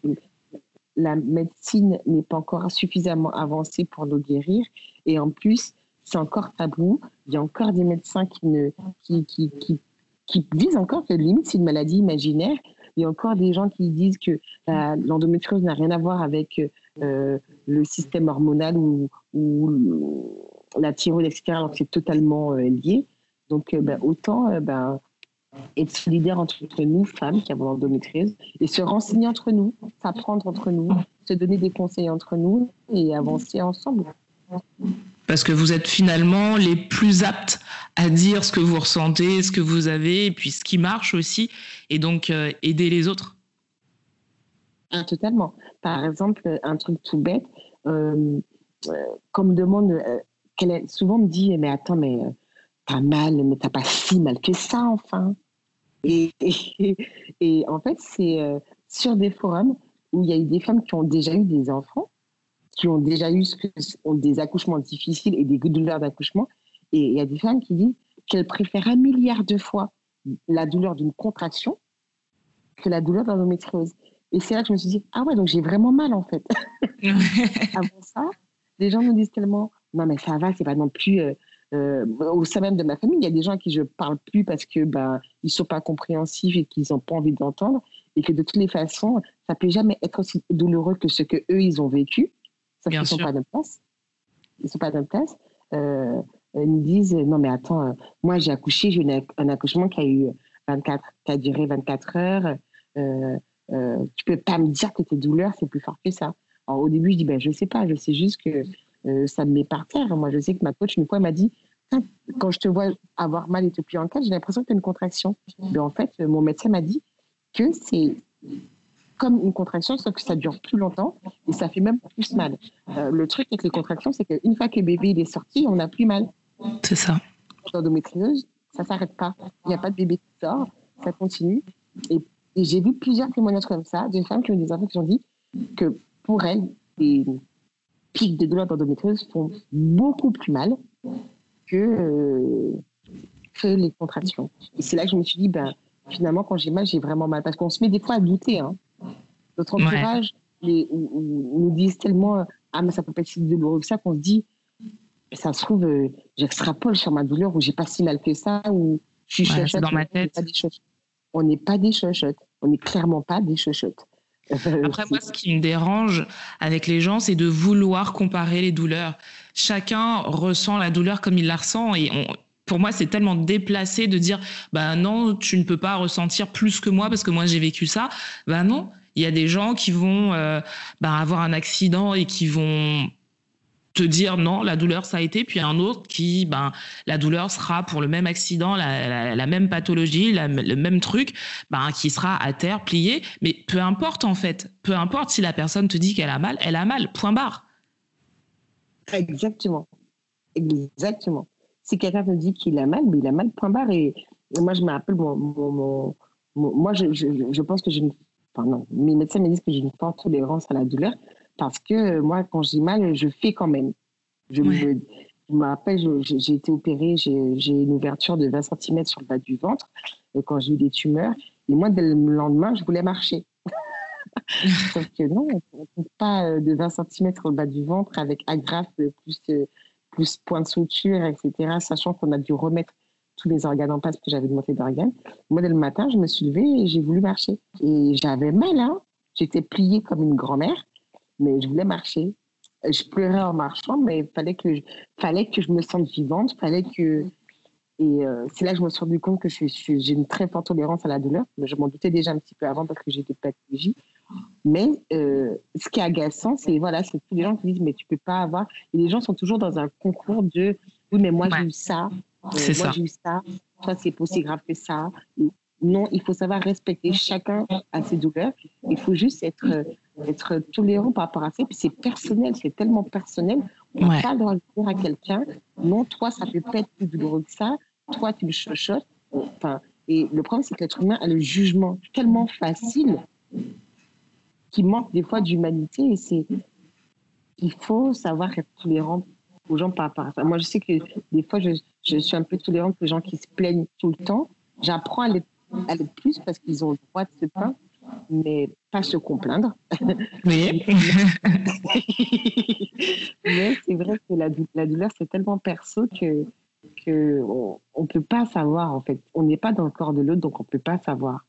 Speaker 3: la médecine n'est pas encore suffisamment avancée pour nous guérir. Et en plus, c'est encore tabou. Il y a encore des médecins qui, disent encore que limite c'est une maladie imaginaire. Il y a encore des gens qui disent que l'endométriose n'a rien à voir avec euh, le système hormonal ou, la thyroïde, etc., alors c'est totalement euh, lié. Donc, euh, ben, autant ben, être solidaire entre nous, femmes qui avons l'endométriose, et se renseigner entre nous, s'apprendre entre nous, se donner des conseils entre nous et avancer ensemble.
Speaker 2: Parce que vous êtes finalement les plus aptes à dire ce que vous ressentez, ce que vous avez, et puis ce qui marche aussi, et donc euh, aider les autres.
Speaker 3: Ah, totalement. Par exemple, un truc tout bête, euh, euh comme demande, euh, qu'elle souvent me dit, mais attends, mais t'as mal, mais t'as pas si mal que ça, enfin. Et, et, en fait, c'est sur des forums où il y a eu des femmes qui ont déjà eu des enfants, qui ont déjà eu ont des accouchements difficiles et des douleurs d'accouchement. Et il y a des femmes qui disent qu'elles préfèrent un milliard de fois la douleur d'une contraction que la douleur d'endométriose. Et c'est là que je me suis dit, ah ouais, donc j'ai vraiment mal en fait. Avant ça, les gens me disent tellement, non mais ça va, c'est pas non plus. Euh, euh, au sein même de ma famille, il y a des gens à qui je parle plus parce que ben ils sont pas compréhensifs et qu'ils n'ont pas envie d'entendre et que de toutes les façons, ça peut jamais être aussi douloureux que ce que eux ils ont vécu. Sauf qu'ils sont pas de place. Ils sont pas de place. Euh, ils me disent non mais attends, euh, moi j'ai accouché, j'ai eu un accouchement qui a eu 24, qui a duré 24 heures. Euh, euh, tu peux pas me dire que tes douleurs c'est plus fort que ça. Alors, au début je dis ben je sais pas, je sais juste que euh, ça me met par terre. Moi je sais que ma coach une fois m'a dit quand je te vois avoir mal et te plier en quatre, j'ai l'impression que tu as une contraction. Mais en fait, mon médecin m'a dit que c'est comme une contraction, sauf que ça dure plus longtemps et ça fait même plus mal. Euh, le truc avec les contractions, c'est qu'une fois que le bébé il est sorti, on n'a plus mal.
Speaker 2: C'est ça.
Speaker 3: L'endométriose, ça s'arrête pas. Il n'y a pas de bébé qui sort, ça continue. Et, j'ai vu plusieurs témoignages comme ça, d'une femme qui ont des enfants qui ont dit que pour elles, les pics de douleur d'endométriose font beaucoup plus mal que, euh, que les contractions. Et c'est là que je me suis dit, ben, finalement, quand j'ai mal, j'ai vraiment mal. Parce qu'on se met des fois à douter. Hein. Notre entourage les, nous disent tellement Ah, mais ça peut pas être si douloureux que ça qu'on se dit Ça se trouve, euh, j'extrapole sur ma douleur ou j'ai pas si mal que ça ou je suis ouais,
Speaker 2: dans ma tête.
Speaker 3: On n'est pas des chochottes. On n'est clairement pas des chochottes.
Speaker 2: Après, moi, ce qui me dérange avec les gens, c'est de vouloir comparer les douleurs. Chacun ressent la douleur comme il la ressent et on, pour moi, c'est tellement déplacé de dire, bah non, tu ne peux pas ressentir plus que moi parce que moi j'ai vécu ça. Bah non, il y a des gens qui vont euh, bah, avoir un accident et qui vont te dire non, la douleur ça a été, puis un autre qui, ben, la douleur sera pour le même accident, la, même pathologie, le même truc, ben, qui sera à terre, plié. Mais peu importe en fait, peu importe si la personne te dit qu'elle a mal, elle a mal, point barre.
Speaker 3: Exactement, exactement si quelqu'un te dit qu'il a mal, mais il a mal, point barre. Et, moi, je me rappelle, mon, moi, je, je, pense que j'ai une. Enfin, non, mes médecins me disent que j'ai une forte tolérance à la douleur parce que moi, quand j'ai mal, je fais quand même. Je, me, je me rappelle, j'ai été opérée, j'ai une ouverture de 20 cm sur le bas du ventre quand j'ai eu des tumeurs. Et moi, dès le lendemain, je voulais marcher. Sauf que non, on ne pas euh, de 20 cm le bas du ventre avec agrafe plus euh, plus point de suture, etc., sachant qu'on a dû remettre tous les organes en place parce que j'avais demandé d'organes. Moi, dès le matin, je me suis levée et j'ai voulu marcher. Et j'avais mal, hein. J'étais pliée comme une grand-mère, mais je voulais marcher. Je pleurais en marchant, mais il fallait que, je, fallait que je me sente vivante, fallait que... Et euh, c'est là que je me suis rendu compte que j'ai une très forte tolérance à la douleur. Mais je m'en doutais déjà un petit peu avant parce que j'ai des pathologies. Mais euh, ce qui est agaçant, c'est voilà, c'est tous les gens qui disent mais tu peux pas avoir. Et les gens sont toujours dans un concours de oui mais moi j'ai eu ça, euh, moi j'ai eu ça, toi c'est pas aussi grave que ça. Non, il faut savoir respecter chacun à ses douleurs. Il faut juste être être tolérant par rapport à ça. Puis c'est personnel, c'est tellement personnel. On n'a pas le droit de dire à quelqu'un non toi ça peut pas être plus douloureux que ça, toi tu le chuchotes. Enfin, et le problème c'est que l'être humain a le jugement tellement facile qui manque des fois d'humanité. Et c'est, il faut savoir être tolérant aux gens par rapport à ça. Moi, je sais que des fois, je, je suis un peu tolérante aux gens qui se plaignent tout le temps. J'apprends à l'être, plus parce qu'ils ont le droit de se plaindre, mais pas se complaindre.
Speaker 2: Oui.
Speaker 3: mais c'est vrai que la, la douleur, c'est tellement perso que que on, ne peut pas savoir en fait. On n'est pas dans le corps de l'autre, donc on peut pas savoir.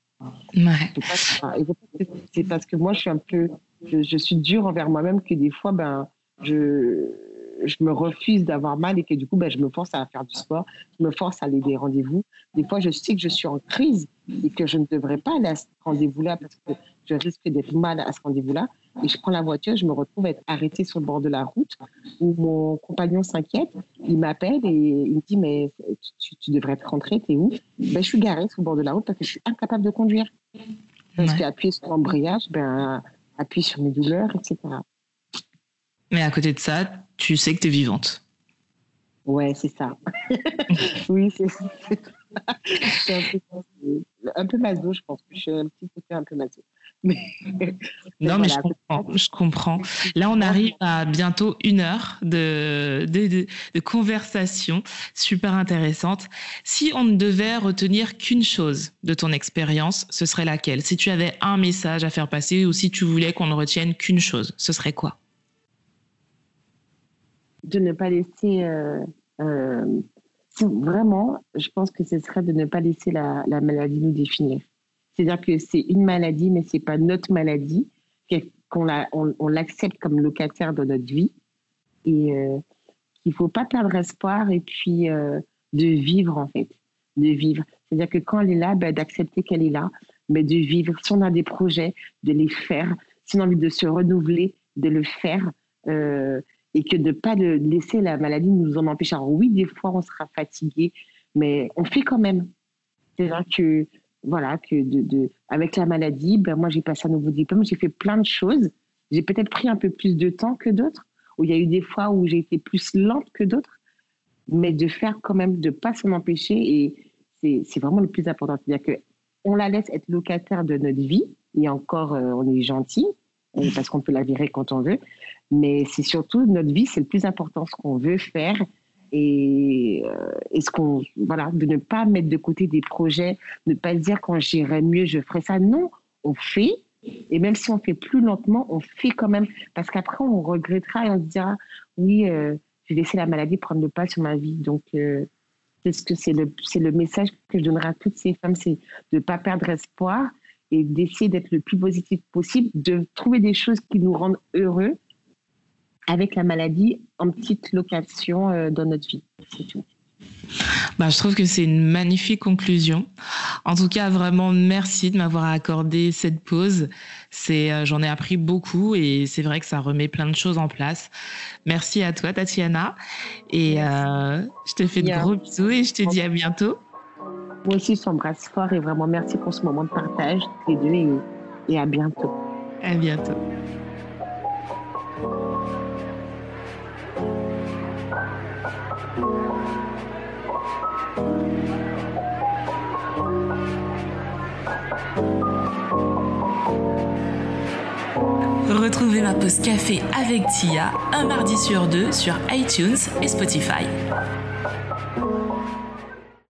Speaker 3: C'est parce que moi, je suis un peu, je, suis dure envers moi-même que des fois, ben, je, je me refuse d'avoir mal et que du coup, ben, je me force à faire du sport, je me force à aller des rendez-vous. Des fois, je sais que je suis en crise et que je ne devrais pas aller à ce rendez-vous-là parce que je risque d'être mal à ce rendez-vous-là. Et je prends la voiture, je me retrouve à être arrêtée sur le bord de la route où mon compagnon s'inquiète. Il m'appelle et il me dit Mais tu, devrais être rentrée, t'es où? Ben, Je suis garée sur le bord de la route parce que je suis incapable de conduire. Parce qu'appuyer sur l'embrayage, ben, appuie sur mes douleurs, etc.
Speaker 2: Mais à côté de ça, tu sais que tu es vivante.
Speaker 3: Ouais, c'est ça. oui, c'est un peu, un peu maso, je pense. Je suis un petit côté un peu maso.
Speaker 2: non, mais je comprends, je comprends. Là, on arrive à bientôt une heure de, de, de, conversation super intéressante. Si on ne devait retenir qu'une chose de ton expérience, ce serait laquelle? Si tu avais un message à faire passer ou si tu voulais qu'on ne retienne qu'une chose, ce serait quoi?
Speaker 3: De ne pas laisser. Euh, euh, vraiment, je pense que ce serait de ne pas laisser la, la maladie nous définir. C'est-à-dire que c'est une maladie, mais ce n'est pas notre maladie, qu'on on, l'accepte comme locataire dans notre vie et euh, qu'il ne faut pas perdre espoir et puis de vivre en fait, de vivre. C'est-à-dire que quand elle est là, ben, d'accepter qu'elle est là, mais de vivre. Si on a des projets, de les faire. Si on a envie de se renouveler, de le faire. Et que de ne pas laisser la maladie nous en empêcher. Alors oui, des fois, on sera fatigué, mais on fait quand même. C'est-à-dire que voilà, que de, avec la maladie, ben moi j'ai passé un nouveau diplôme, j'ai fait plein de choses. J'ai peut-être pris un peu plus de temps que d'autres, où il y a eu des fois où j'ai été plus lente que d'autres, mais de faire quand même, de pas s'en empêcher, et c'est vraiment le plus important. C'est-à-dire qu'on la laisse être locataire de notre vie, et encore euh, on est gentil, parce qu'on peut la virer quand on veut, mais c'est surtout notre vie, c'est le plus important, ce qu'on veut faire, et euh, est-ce qu'on voilà de ne pas mettre de côté des projets, ne pas dire quand j'irai mieux je ferai ça. Non, on fait et même si on fait plus lentement, on fait quand même parce qu'après on regrettera et on se dira oui euh, j'ai laissé la maladie prendre le pas sur ma vie donc euh, ce que c'est le c'est le message que je donnerai à toutes ces femmes c'est de ne pas perdre espoir et d'essayer d'être le plus positif possible, de trouver des choses qui nous rendent heureux avec la maladie en petite location euh, dans notre vie. C'est tout.
Speaker 2: Bah, je trouve que c'est une magnifique conclusion. En tout cas, vraiment merci de m'avoir accordé cette pause. C'est, euh, j'en ai appris beaucoup et c'est vrai que ça remet plein de choses en place. Merci à toi, Tatiana. Et euh, je te fais de gros bisous et je te dis à bientôt.
Speaker 3: Moi aussi, je t'embrasse fort et vraiment merci pour ce moment de partage, les deux, et, et à bientôt.
Speaker 2: À bientôt. Retrouvez ma pause café avec Tia un mardi sur deux sur iTunes et Spotify.